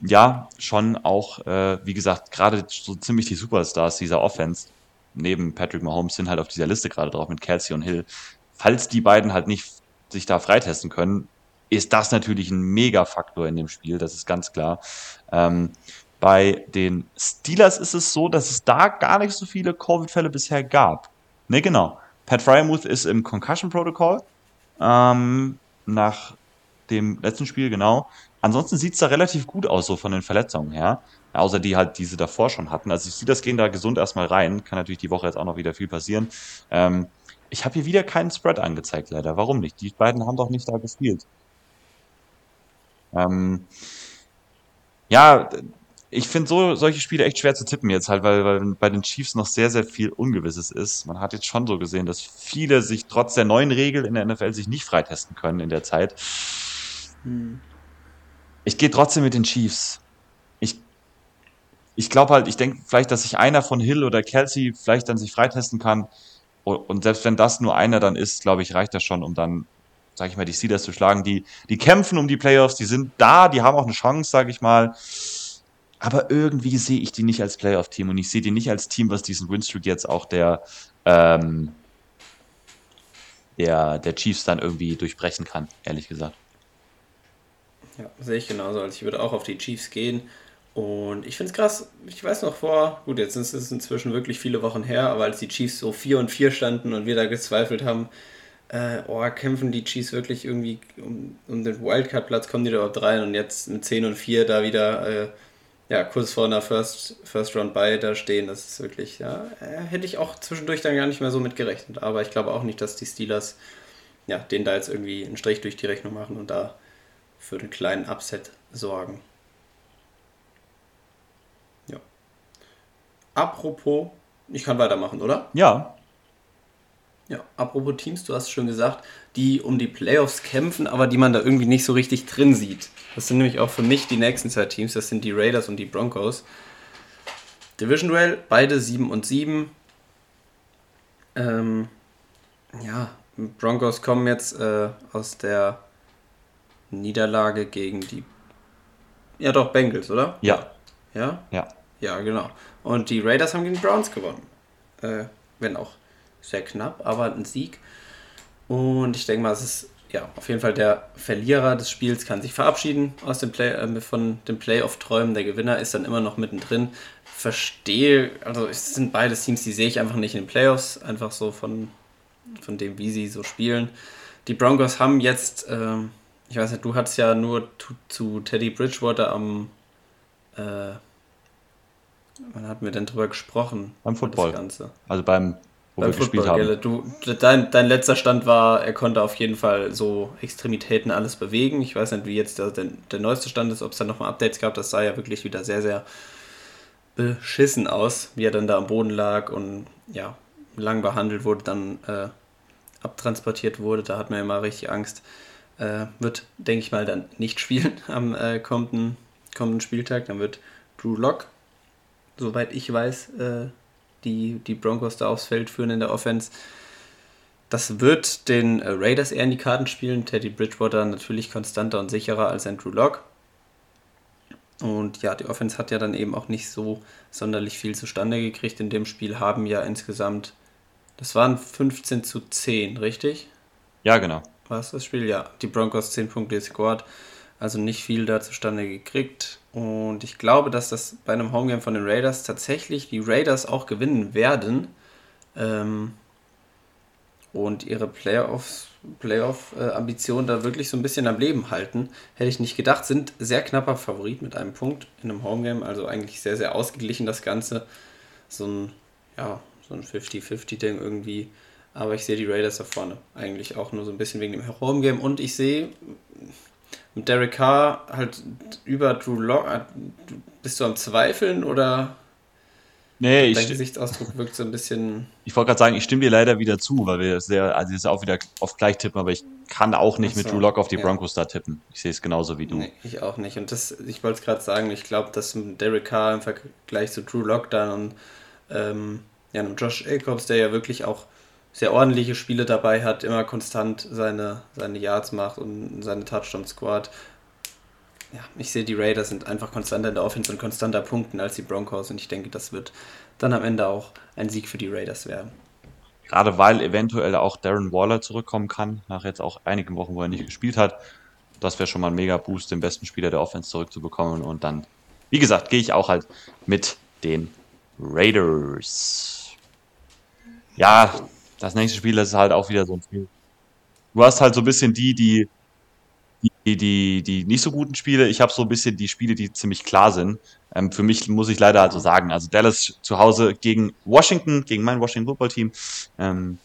[SPEAKER 2] ja, schon auch, äh, wie gesagt, gerade so ziemlich die Superstars dieser Offense neben Patrick Mahomes sind halt auf dieser Liste gerade drauf mit Kelsey und Hill. Falls die beiden halt nicht sich da freitesten können, ist das natürlich ein Mega-Faktor in dem Spiel, das ist ganz klar. Ähm, bei den Steelers ist es so, dass es da gar nicht so viele Covid-Fälle bisher gab. Ne, genau. Pat Fryermuth ist im Concussion Protocol ähm, nach dem letzten Spiel, genau. Ansonsten sieht's da relativ gut aus, so von den Verletzungen her. Außer die halt diese davor schon hatten. Also die Steelers gehen da gesund erstmal rein. Kann natürlich die Woche jetzt auch noch wieder viel passieren. Ähm, ich habe hier wieder keinen Spread angezeigt, leider. Warum nicht? Die beiden haben doch nicht da gespielt. Ähm, ja, ich finde so solche Spiele echt schwer zu tippen jetzt halt, weil, weil bei den Chiefs noch sehr, sehr viel Ungewisses ist. Man hat jetzt schon so gesehen, dass viele sich trotz der neuen Regel in der NFL sich nicht freitesten können in der Zeit.
[SPEAKER 1] Hm.
[SPEAKER 2] Ich gehe trotzdem mit den Chiefs. Ich, ich glaube halt, ich denke vielleicht, dass sich einer von Hill oder Kelsey vielleicht dann sich freitesten kann. Und, selbst wenn das nur einer dann ist, glaube ich, reicht das schon, um dann, sage ich mal, die Steelers zu schlagen. Die, die kämpfen um die Playoffs, die sind da, die haben auch eine Chance, sage ich mal. Aber irgendwie sehe ich die nicht als Playoff-Team und ich sehe die nicht als Team, was diesen Winstreak jetzt auch der, ähm, der, der Chiefs dann irgendwie durchbrechen kann, ehrlich gesagt.
[SPEAKER 1] Ja, sehe ich genauso. Also ich würde auch auf die Chiefs gehen. Und ich finde es krass, ich weiß noch vor, gut, jetzt ist es inzwischen wirklich viele Wochen her, aber als die Chiefs so 4 und 4 standen und wir da gezweifelt haben, äh, oh, kämpfen die Chiefs wirklich irgendwie um, um den Wildcard-Platz, kommen die da überhaupt rein und jetzt mit 10 und 4 da wieder, äh, ja, kurz vor einer First, First Round bei da stehen, das ist wirklich, ja, äh, hätte ich auch zwischendurch dann gar nicht mehr so mit gerechnet. Aber ich glaube auch nicht, dass die Steelers, ja, denen da jetzt irgendwie einen Strich durch die Rechnung machen und da für den kleinen Upset sorgen. Apropos, ich kann weitermachen, oder?
[SPEAKER 2] Ja,
[SPEAKER 1] Ja, apropos Teams, du hast schon gesagt, die um die Playoffs kämpfen, aber die man da irgendwie nicht so richtig drin sieht. Das sind nämlich auch für mich die nächsten zwei Teams, das sind die Raiders und die Broncos. Division Duell, beide 7 und 7. Ähm, ja, Broncos kommen jetzt äh, aus der Niederlage gegen die. Ja, doch, Bengals, oder?
[SPEAKER 2] ja,
[SPEAKER 1] Ja?
[SPEAKER 2] ja.
[SPEAKER 1] Ja, genau. Und die Raiders haben gegen die Browns gewonnen. Äh, wenn auch sehr knapp, aber ein Sieg. Und ich denke mal, es ist ja auf jeden Fall der Verlierer des Spiels kann sich verabschieden aus dem Play, äh, von den Playoff-Träumen. Der Gewinner ist dann immer noch mittendrin. Verstehe, also es sind beides Teams, die sehe ich einfach nicht in den Playoffs, einfach so von, von dem, wie sie so spielen. Die Broncos haben jetzt, ähm, ich weiß nicht, du hattest ja nur zu, zu Teddy Bridgewater am äh, Wann hatten wir denn drüber gesprochen?
[SPEAKER 2] Beim Football. Also beim wo Beim wir Football, gespielt haben. Gell,
[SPEAKER 1] du, dein, dein letzter Stand war, er konnte auf jeden Fall so Extremitäten alles bewegen. Ich weiß nicht, wie jetzt der, der, der neueste Stand ist, ob es da nochmal Updates gab. Das sah ja wirklich wieder sehr, sehr beschissen aus, wie er dann da am Boden lag und ja, lang behandelt wurde, dann äh, abtransportiert wurde. Da hat man ja immer richtig Angst. Äh, wird, denke ich mal, dann nicht spielen am äh, kommenden, kommenden Spieltag. Dann wird Drew Lock, soweit ich weiß, äh, die, die Broncos da aufs Feld führen in der Offense. Das wird den äh, Raiders eher in die Karten spielen. Teddy Bridgewater natürlich konstanter und sicherer als Andrew Locke. Und ja, die Offense hat ja dann eben auch nicht so sonderlich viel zustande gekriegt in dem Spiel, haben ja insgesamt, das waren 15 zu 10, richtig?
[SPEAKER 2] Ja, genau.
[SPEAKER 1] War es das Spiel? Ja, die Broncos 10 Punkte scored, also nicht viel da zustande gekriegt. Und ich glaube, dass das bei einem Homegame von den Raiders tatsächlich die Raiders auch gewinnen werden. Ähm, und ihre Playoffs, Playoff-Ambitionen da wirklich so ein bisschen am Leben halten. Hätte ich nicht gedacht, sind sehr knapper Favorit mit einem Punkt in einem Homegame, also eigentlich sehr, sehr ausgeglichen das Ganze. So ein, ja, so ein 50-50-Ding irgendwie. Aber ich sehe die Raiders da vorne. Eigentlich auch nur so ein bisschen wegen dem Homegame. Und ich sehe mit Derek Carr halt über Drew Lock, äh, bist du am Zweifeln oder
[SPEAKER 2] nee,
[SPEAKER 1] dein Gesichtsausdruck wirkt so ein bisschen.
[SPEAKER 2] Ich wollte gerade sagen, ich stimme dir leider wieder zu, weil wir sehr, also jetzt auch wieder auf gleich tippen, aber ich kann auch nicht so, mit Drew Lock auf die ja. Broncos da tippen. Ich sehe es genauso wie du. Nee,
[SPEAKER 1] ich auch nicht. Und das, ich wollte es gerade sagen, ich glaube, dass Derek Carr im Vergleich zu Drew Lock dann und ähm, ja, Josh Jacobs, der ja wirklich auch sehr ordentliche Spiele dabei hat, immer konstant seine, seine Yards macht und seine Touchdown-Squad. Ja, ich sehe, die Raiders sind einfach konstanter in der Offense und konstanter Punkten als die Broncos und ich denke, das wird dann am Ende auch ein Sieg für die Raiders werden.
[SPEAKER 2] Gerade weil eventuell auch Darren Waller zurückkommen kann, nach jetzt auch einigen Wochen, wo er nicht gespielt hat. Das wäre schon mal ein mega Boost, den besten Spieler der Offense zurückzubekommen. Und dann, wie gesagt, gehe ich auch halt mit den Raiders. Ja, das nächste Spiel ist halt auch wieder so ein Spiel. Du hast halt so ein bisschen die, die, die, die, die nicht so guten Spiele. Ich habe so ein bisschen die Spiele, die ziemlich klar sind. Ähm, für mich muss ich leider also sagen, also Dallas zu Hause gegen Washington, gegen mein Washington Football Team. Ähm,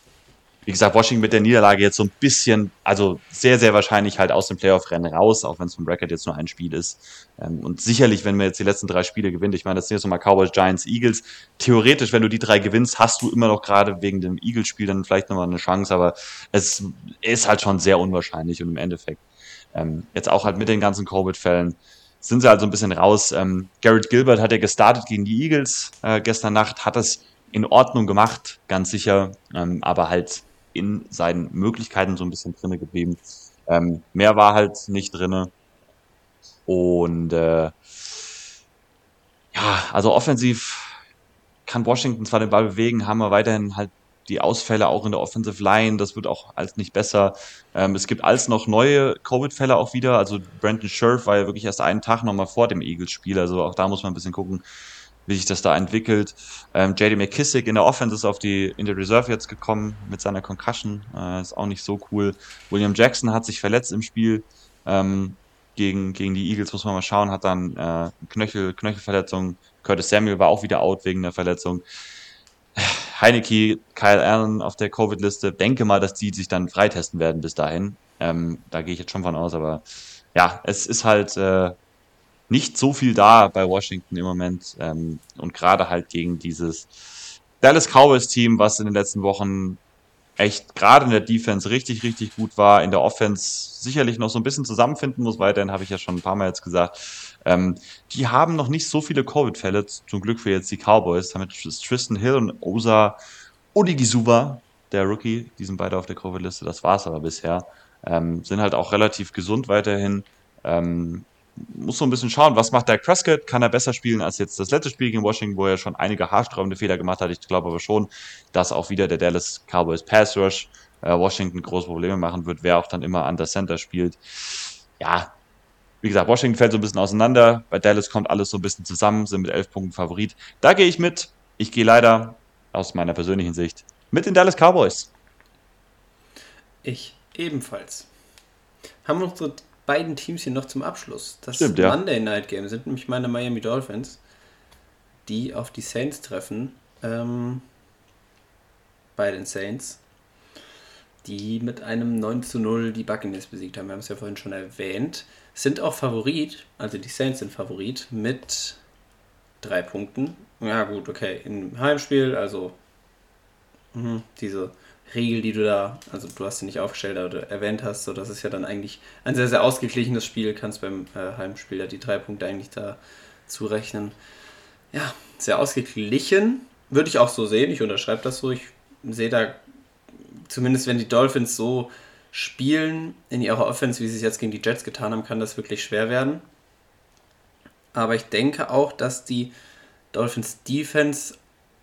[SPEAKER 2] wie gesagt, Washington mit der Niederlage jetzt so ein bisschen, also sehr, sehr wahrscheinlich halt aus dem Playoff-Rennen raus, auch wenn es vom Bracket jetzt nur ein Spiel ist. Ähm, und sicherlich, wenn wir jetzt die letzten drei Spiele gewinnen, ich meine, das sind jetzt nochmal Cowboys, Giants, Eagles. Theoretisch, wenn du die drei gewinnst, hast du immer noch gerade wegen dem Eagles-Spiel dann vielleicht nochmal eine Chance, aber es ist halt schon sehr unwahrscheinlich und im Endeffekt ähm, jetzt auch halt mit den ganzen Covid-Fällen sind sie halt so ein bisschen raus. Ähm, Garrett Gilbert hat ja gestartet gegen die Eagles äh, gestern Nacht, hat es in Ordnung gemacht, ganz sicher, aber halt in seinen Möglichkeiten so ein bisschen drinne geblieben. Ähm, mehr war halt nicht drinne. Und äh, ja, also offensiv kann Washington zwar den Ball bewegen, haben wir weiterhin halt die Ausfälle auch in der Offensive Line, das wird auch alles nicht besser. Ähm, es gibt alles noch neue Covid-Fälle auch wieder. Also Brandon Scherf war ja wirklich erst einen Tag nochmal vor dem Eagles-Spiel. Also auch da muss man ein bisschen gucken, wie sich das da entwickelt. Ähm, JD McKissick in der Offense ist auf die, in der Reserve jetzt gekommen mit seiner Concussion. Äh, ist auch nicht so cool. William Jackson hat sich verletzt im Spiel. Ähm, gegen, gegen die Eagles muss man mal schauen, hat dann äh, Knöchel, Knöchelverletzung. Curtis Samuel war auch wieder out wegen der Verletzung. Heineke, Kyle Allen auf der Covid-Liste. Denke mal, dass die sich dann freitesten werden bis dahin. Ähm, da gehe ich jetzt schon von aus, aber ja, es ist halt äh, nicht so viel da bei Washington im Moment. Ähm, und gerade halt gegen dieses Dallas Cowboys Team, was in den letzten Wochen echt gerade in der Defense richtig, richtig gut war, in der Offense sicherlich noch so ein bisschen zusammenfinden muss. Weiterhin habe ich ja schon ein paar Mal jetzt gesagt. Ähm, die haben noch nicht so viele Covid-Fälle, zum Glück für jetzt die Cowboys. Damit ist Tristan Hill und Osa Odigisuva, der Rookie, die sind beide auf der Covid-Liste. Das war es aber bisher. Ähm, sind halt auch relativ gesund weiterhin. Ähm, muss so ein bisschen schauen, was macht der Prescott? Kann er besser spielen als jetzt das letzte Spiel gegen Washington, wo er schon einige haarsträubende Fehler gemacht hat? Ich glaube aber schon, dass auch wieder der Dallas Cowboys Pass Rush äh, Washington große Probleme machen wird, wer auch dann immer an der Center spielt. Ja, wie gesagt, Washington fällt so ein bisschen auseinander. Bei Dallas kommt alles so ein bisschen zusammen, sind mit elf Punkten Favorit. Da gehe ich mit. Ich gehe leider aus meiner persönlichen Sicht mit den Dallas Cowboys.
[SPEAKER 1] Ich ebenfalls. Haben wir unsere beiden Teams hier noch zum Abschluss. Das
[SPEAKER 2] Stimmt, ja.
[SPEAKER 1] Monday Night Game sind nämlich meine Miami Dolphins, die auf die Saints treffen. Ähm, bei den Saints, die mit einem 9 zu 0 die Buccaneers besiegt haben. Wir haben es ja vorhin schon erwähnt. Sind auch Favorit, also die Saints sind Favorit mit drei Punkten. Ja, gut, okay. Im Heimspiel, also mh, diese Regel, die du da, also du hast sie nicht aufgestellt, aber du erwähnt hast, so das ist ja dann eigentlich ein sehr, sehr ausgeglichenes Spiel, kannst beim äh, Heimspiel ja die drei Punkte eigentlich da zurechnen. Ja, sehr ausgeglichen, würde ich auch so sehen, ich unterschreibe das so, ich sehe da, zumindest wenn die Dolphins so spielen in ihrer Offense, wie sie es jetzt gegen die Jets getan haben, kann das wirklich schwer werden. Aber ich denke auch, dass die Dolphins Defense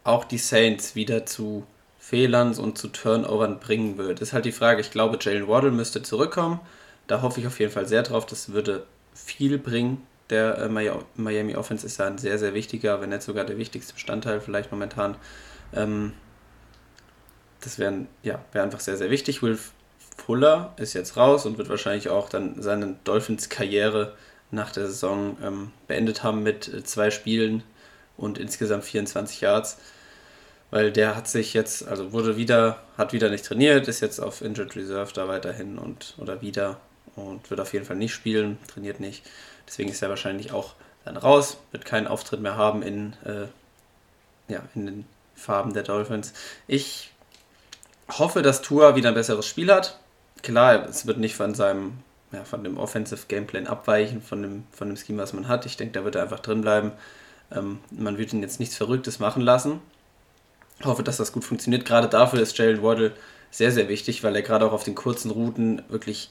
[SPEAKER 1] auch die Saints wieder zu Fehlern und zu Turnovern bringen wird. Ist halt die Frage. Ich glaube, Jalen Waddle müsste zurückkommen. Da hoffe ich auf jeden Fall sehr drauf. Das würde viel bringen. Der äh, Miami Offense ist ja ein sehr, sehr wichtiger, wenn nicht sogar der wichtigste Bestandteil vielleicht momentan. Ähm, das wäre ja, wär einfach sehr, sehr wichtig. Will Fuller ist jetzt raus und wird wahrscheinlich auch dann seine Dolphins-Karriere nach der Saison ähm, beendet haben mit äh, zwei Spielen und insgesamt 24 Yards weil der hat sich jetzt, also wurde wieder, hat wieder nicht trainiert, ist jetzt auf Injured Reserve da weiterhin und oder wieder und wird auf jeden Fall nicht spielen, trainiert nicht. Deswegen ist er wahrscheinlich auch dann raus, wird keinen Auftritt mehr haben in, äh, ja, in den Farben der Dolphins. Ich hoffe, dass Tua wieder ein besseres Spiel hat. Klar, es wird nicht von seinem, ja, von dem Offensive Gameplan abweichen, von dem, von dem Scheme, was man hat. Ich denke, da wird er einfach drin bleiben. Ähm, man wird ihn jetzt nichts Verrücktes machen lassen hoffe, dass das gut funktioniert. Gerade dafür ist Jalen Waddle sehr, sehr wichtig, weil er gerade auch auf den kurzen Routen wirklich,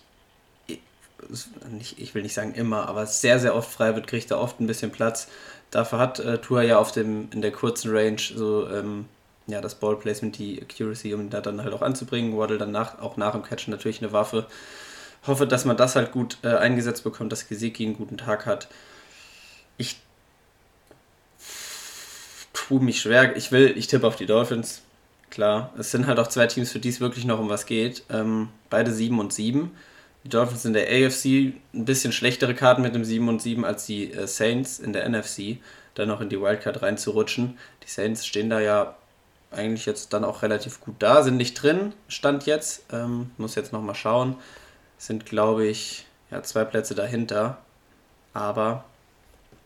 [SPEAKER 1] ich will nicht sagen immer, aber sehr, sehr oft frei wird, kriegt er oft ein bisschen Platz. Dafür hat äh, Tua ja auf dem, in der kurzen Range so ähm, ja, das Ballplacement, die Accuracy, um da dann halt auch anzubringen. Waddle dann nach, auch nach dem Catchen natürlich eine Waffe. Hoffe, dass man das halt gut äh, eingesetzt bekommt, dass Gesicki einen guten Tag hat. Ich tue mich schwer. Ich will, ich tippe auf die Dolphins. Klar, es sind halt auch zwei Teams, für die es wirklich noch um was geht. Ähm, beide 7 und 7. Die Dolphins in der AFC ein bisschen schlechtere Karten mit dem 7 und 7 als die äh, Saints in der NFC, dann noch in die Wildcard reinzurutschen. Die Saints stehen da ja eigentlich jetzt dann auch relativ gut da, sind nicht drin, stand jetzt. Ähm, muss jetzt nochmal schauen. Sind, glaube ich, ja, zwei Plätze dahinter. Aber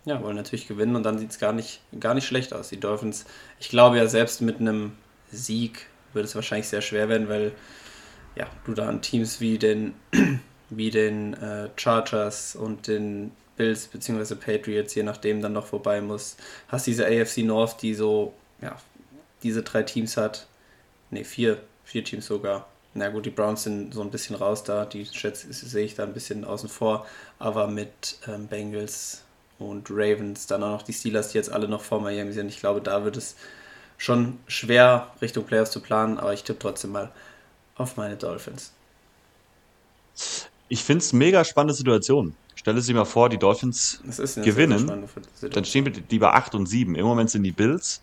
[SPEAKER 1] ja, wollen natürlich gewinnen und dann sieht es gar nicht, gar nicht schlecht aus. Die Dolphins, ich glaube ja, selbst mit einem Sieg wird es wahrscheinlich sehr schwer werden, weil ja, du da an Teams wie den, wie den äh, Chargers und den Bills bzw. Patriots, je nachdem, dann noch vorbei musst. Hast diese AFC North, die so, ja, diese drei Teams hat. Ne, vier, vier Teams sogar. Na gut, die Browns sind so ein bisschen raus da, die schätze, sehe ich da ein bisschen außen vor, aber mit ähm, Bengals, und Ravens, dann auch noch die Steelers, die jetzt alle noch vor Miami sind. Ich glaube, da wird es schon schwer, Richtung Playoffs zu planen, aber ich tippe trotzdem mal auf meine Dolphins.
[SPEAKER 2] Ich finde es mega spannende Situation. Stelle sich mal vor, die Dolphins gewinnen, dann stehen wir lieber 8 und 7. Im Moment sind die Bills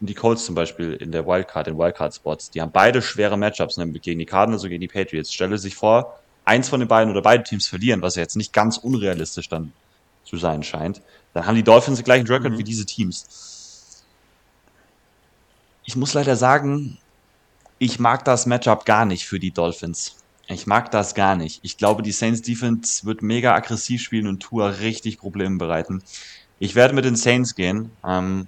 [SPEAKER 2] und die Colts zum Beispiel in der Wildcard, in Wildcard-Spots. Die haben beide schwere Matchups ne, gegen die Cardinals und gegen die Patriots. Stelle sich vor, eins von den beiden oder beide Teams verlieren, was ja jetzt nicht ganz unrealistisch dann zu sein scheint, dann haben die Dolphins den gleichen Record mhm. wie diese Teams. Ich muss leider sagen, ich mag das Matchup gar nicht für die Dolphins. Ich mag das gar nicht. Ich glaube, die Saints Defense wird mega aggressiv spielen und Tour richtig Probleme bereiten. Ich werde mit den Saints gehen, ähm,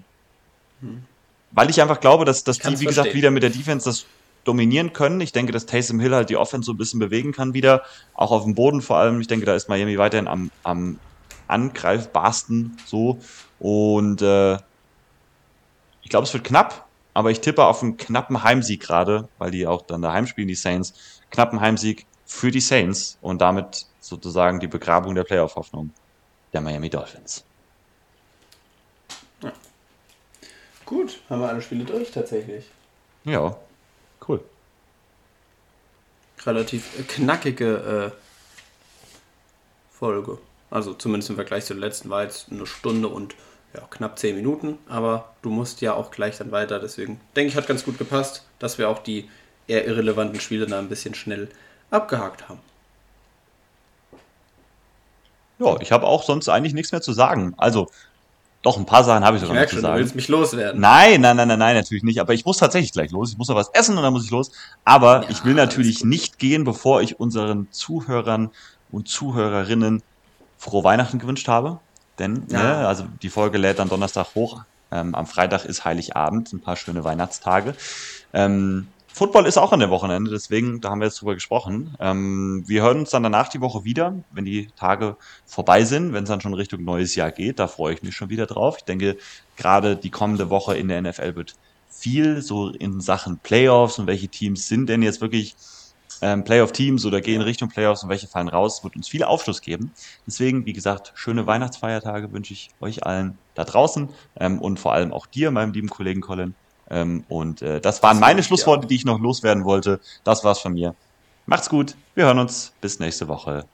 [SPEAKER 2] hm. weil ich einfach glaube, dass, dass die, wie verstehen. gesagt, wieder mit der Defense das dominieren können. Ich denke, dass Taysom Hill halt die Offense so ein bisschen bewegen kann wieder, auch auf dem Boden vor allem. Ich denke, da ist Miami weiterhin am, am angreifbarsten so. Und äh, ich glaube, es wird knapp, aber ich tippe auf einen knappen Heimsieg gerade, weil die auch dann daheim spielen, die Saints. Knappen Heimsieg für die Saints und damit sozusagen die Begrabung der Playoff-Hoffnung der Miami Dolphins.
[SPEAKER 1] Ja. Gut, haben wir alle Spiele durch tatsächlich.
[SPEAKER 2] Ja, cool.
[SPEAKER 1] Relativ knackige äh, Folge. Also zumindest im Vergleich zur letzten war jetzt eine Stunde und ja, knapp zehn Minuten. Aber du musst ja auch gleich dann weiter. Deswegen denke ich, hat ganz gut gepasst, dass wir auch die eher irrelevanten Spiele da ein bisschen schnell abgehakt haben.
[SPEAKER 2] Ja, ich habe auch sonst eigentlich nichts mehr zu sagen. Also, Doch, ein paar Sachen habe ich sogar
[SPEAKER 1] Ich
[SPEAKER 2] noch
[SPEAKER 1] merke
[SPEAKER 2] zu
[SPEAKER 1] schon, du
[SPEAKER 2] sagen.
[SPEAKER 1] willst mich loswerden.
[SPEAKER 2] Nein, nein, nein, nein, nein, natürlich nicht. Aber ich muss tatsächlich gleich los. Ich muss noch was essen und dann muss ich los. Aber
[SPEAKER 1] Ja,
[SPEAKER 2] ich will natürlich nicht gehen, bevor ich unseren Zuhörern und Zuhörerinnen frohe Weihnachten gewünscht habe. Denn,
[SPEAKER 1] Ja.
[SPEAKER 2] ne, also die Folge lädt dann Donnerstag hoch. Ähm, am Freitag ist Heiligabend, ein paar schöne Weihnachtstage. Ähm, Football ist auch an dem Wochenende, deswegen, da haben wir jetzt drüber gesprochen. Ähm, wir hören uns dann danach die Woche wieder, wenn die Tage vorbei sind, wenn es dann schon Richtung neues Jahr geht. Da freue ich mich schon wieder drauf. Ich denke, gerade die kommende Woche in der NFL wird viel so in Sachen Playoffs und welche Teams sind denn jetzt wirklich ähm, Playoff-Teams oder gehen Richtung Playoffs und welche fallen raus, wird uns viel Aufschluss geben. Deswegen, wie gesagt, schöne Weihnachtsfeiertage wünsche ich euch allen da draußen ähm, und vor allem auch dir, meinem lieben Kollegen Colin. Ähm, und äh, das waren meine Schlussworte, die ich noch loswerden wollte. Das war's von mir. Macht's gut. Wir hören uns. Bis nächste Woche.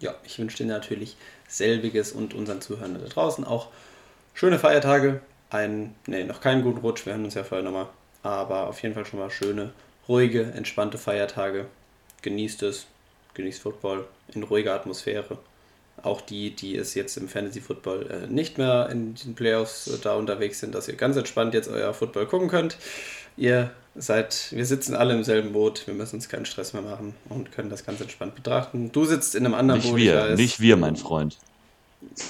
[SPEAKER 1] Ja, ich wünsche dir natürlich selbiges und unseren Zuhörern da draußen auch schöne Feiertage. Ein, nee, noch keinen guten Rutsch, wir hören uns ja vorher nochmal. Aber auf jeden Fall schon mal schöne, ruhige, entspannte Feiertage. Genießt es, genießt Football in ruhiger Atmosphäre. Auch die, die es jetzt im Fantasy Football äh, nicht mehr in den Playoffs äh, da unterwegs sind, dass ihr ganz entspannt jetzt euer Football gucken könnt. Ihr seid, wir sitzen alle im selben Boot, wir müssen uns keinen Stress mehr machen und können das ganz entspannt betrachten. Du sitzt in einem anderen
[SPEAKER 2] Nicht
[SPEAKER 1] Boot.
[SPEAKER 2] wir,
[SPEAKER 1] weiß.
[SPEAKER 2] nicht wir, mein Freund.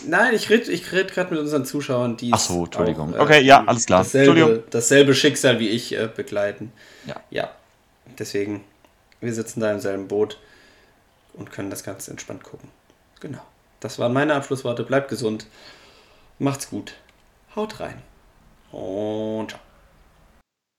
[SPEAKER 1] Nein, ich rede ich red gerade mit unseren Zuschauern, die
[SPEAKER 2] Ach so, Entschuldigung.
[SPEAKER 1] auch,
[SPEAKER 2] Okay, ja, alles klar.
[SPEAKER 1] Dasselbe, dasselbe Schicksal wie ich äh, begleiten.
[SPEAKER 2] Ja.
[SPEAKER 1] Ja, deswegen, wir sitzen da im selben Boot und können das ganz entspannt gucken. Genau. Das waren meine Abschlussworte. Bleibt gesund. Macht's gut. Haut rein. Und ciao.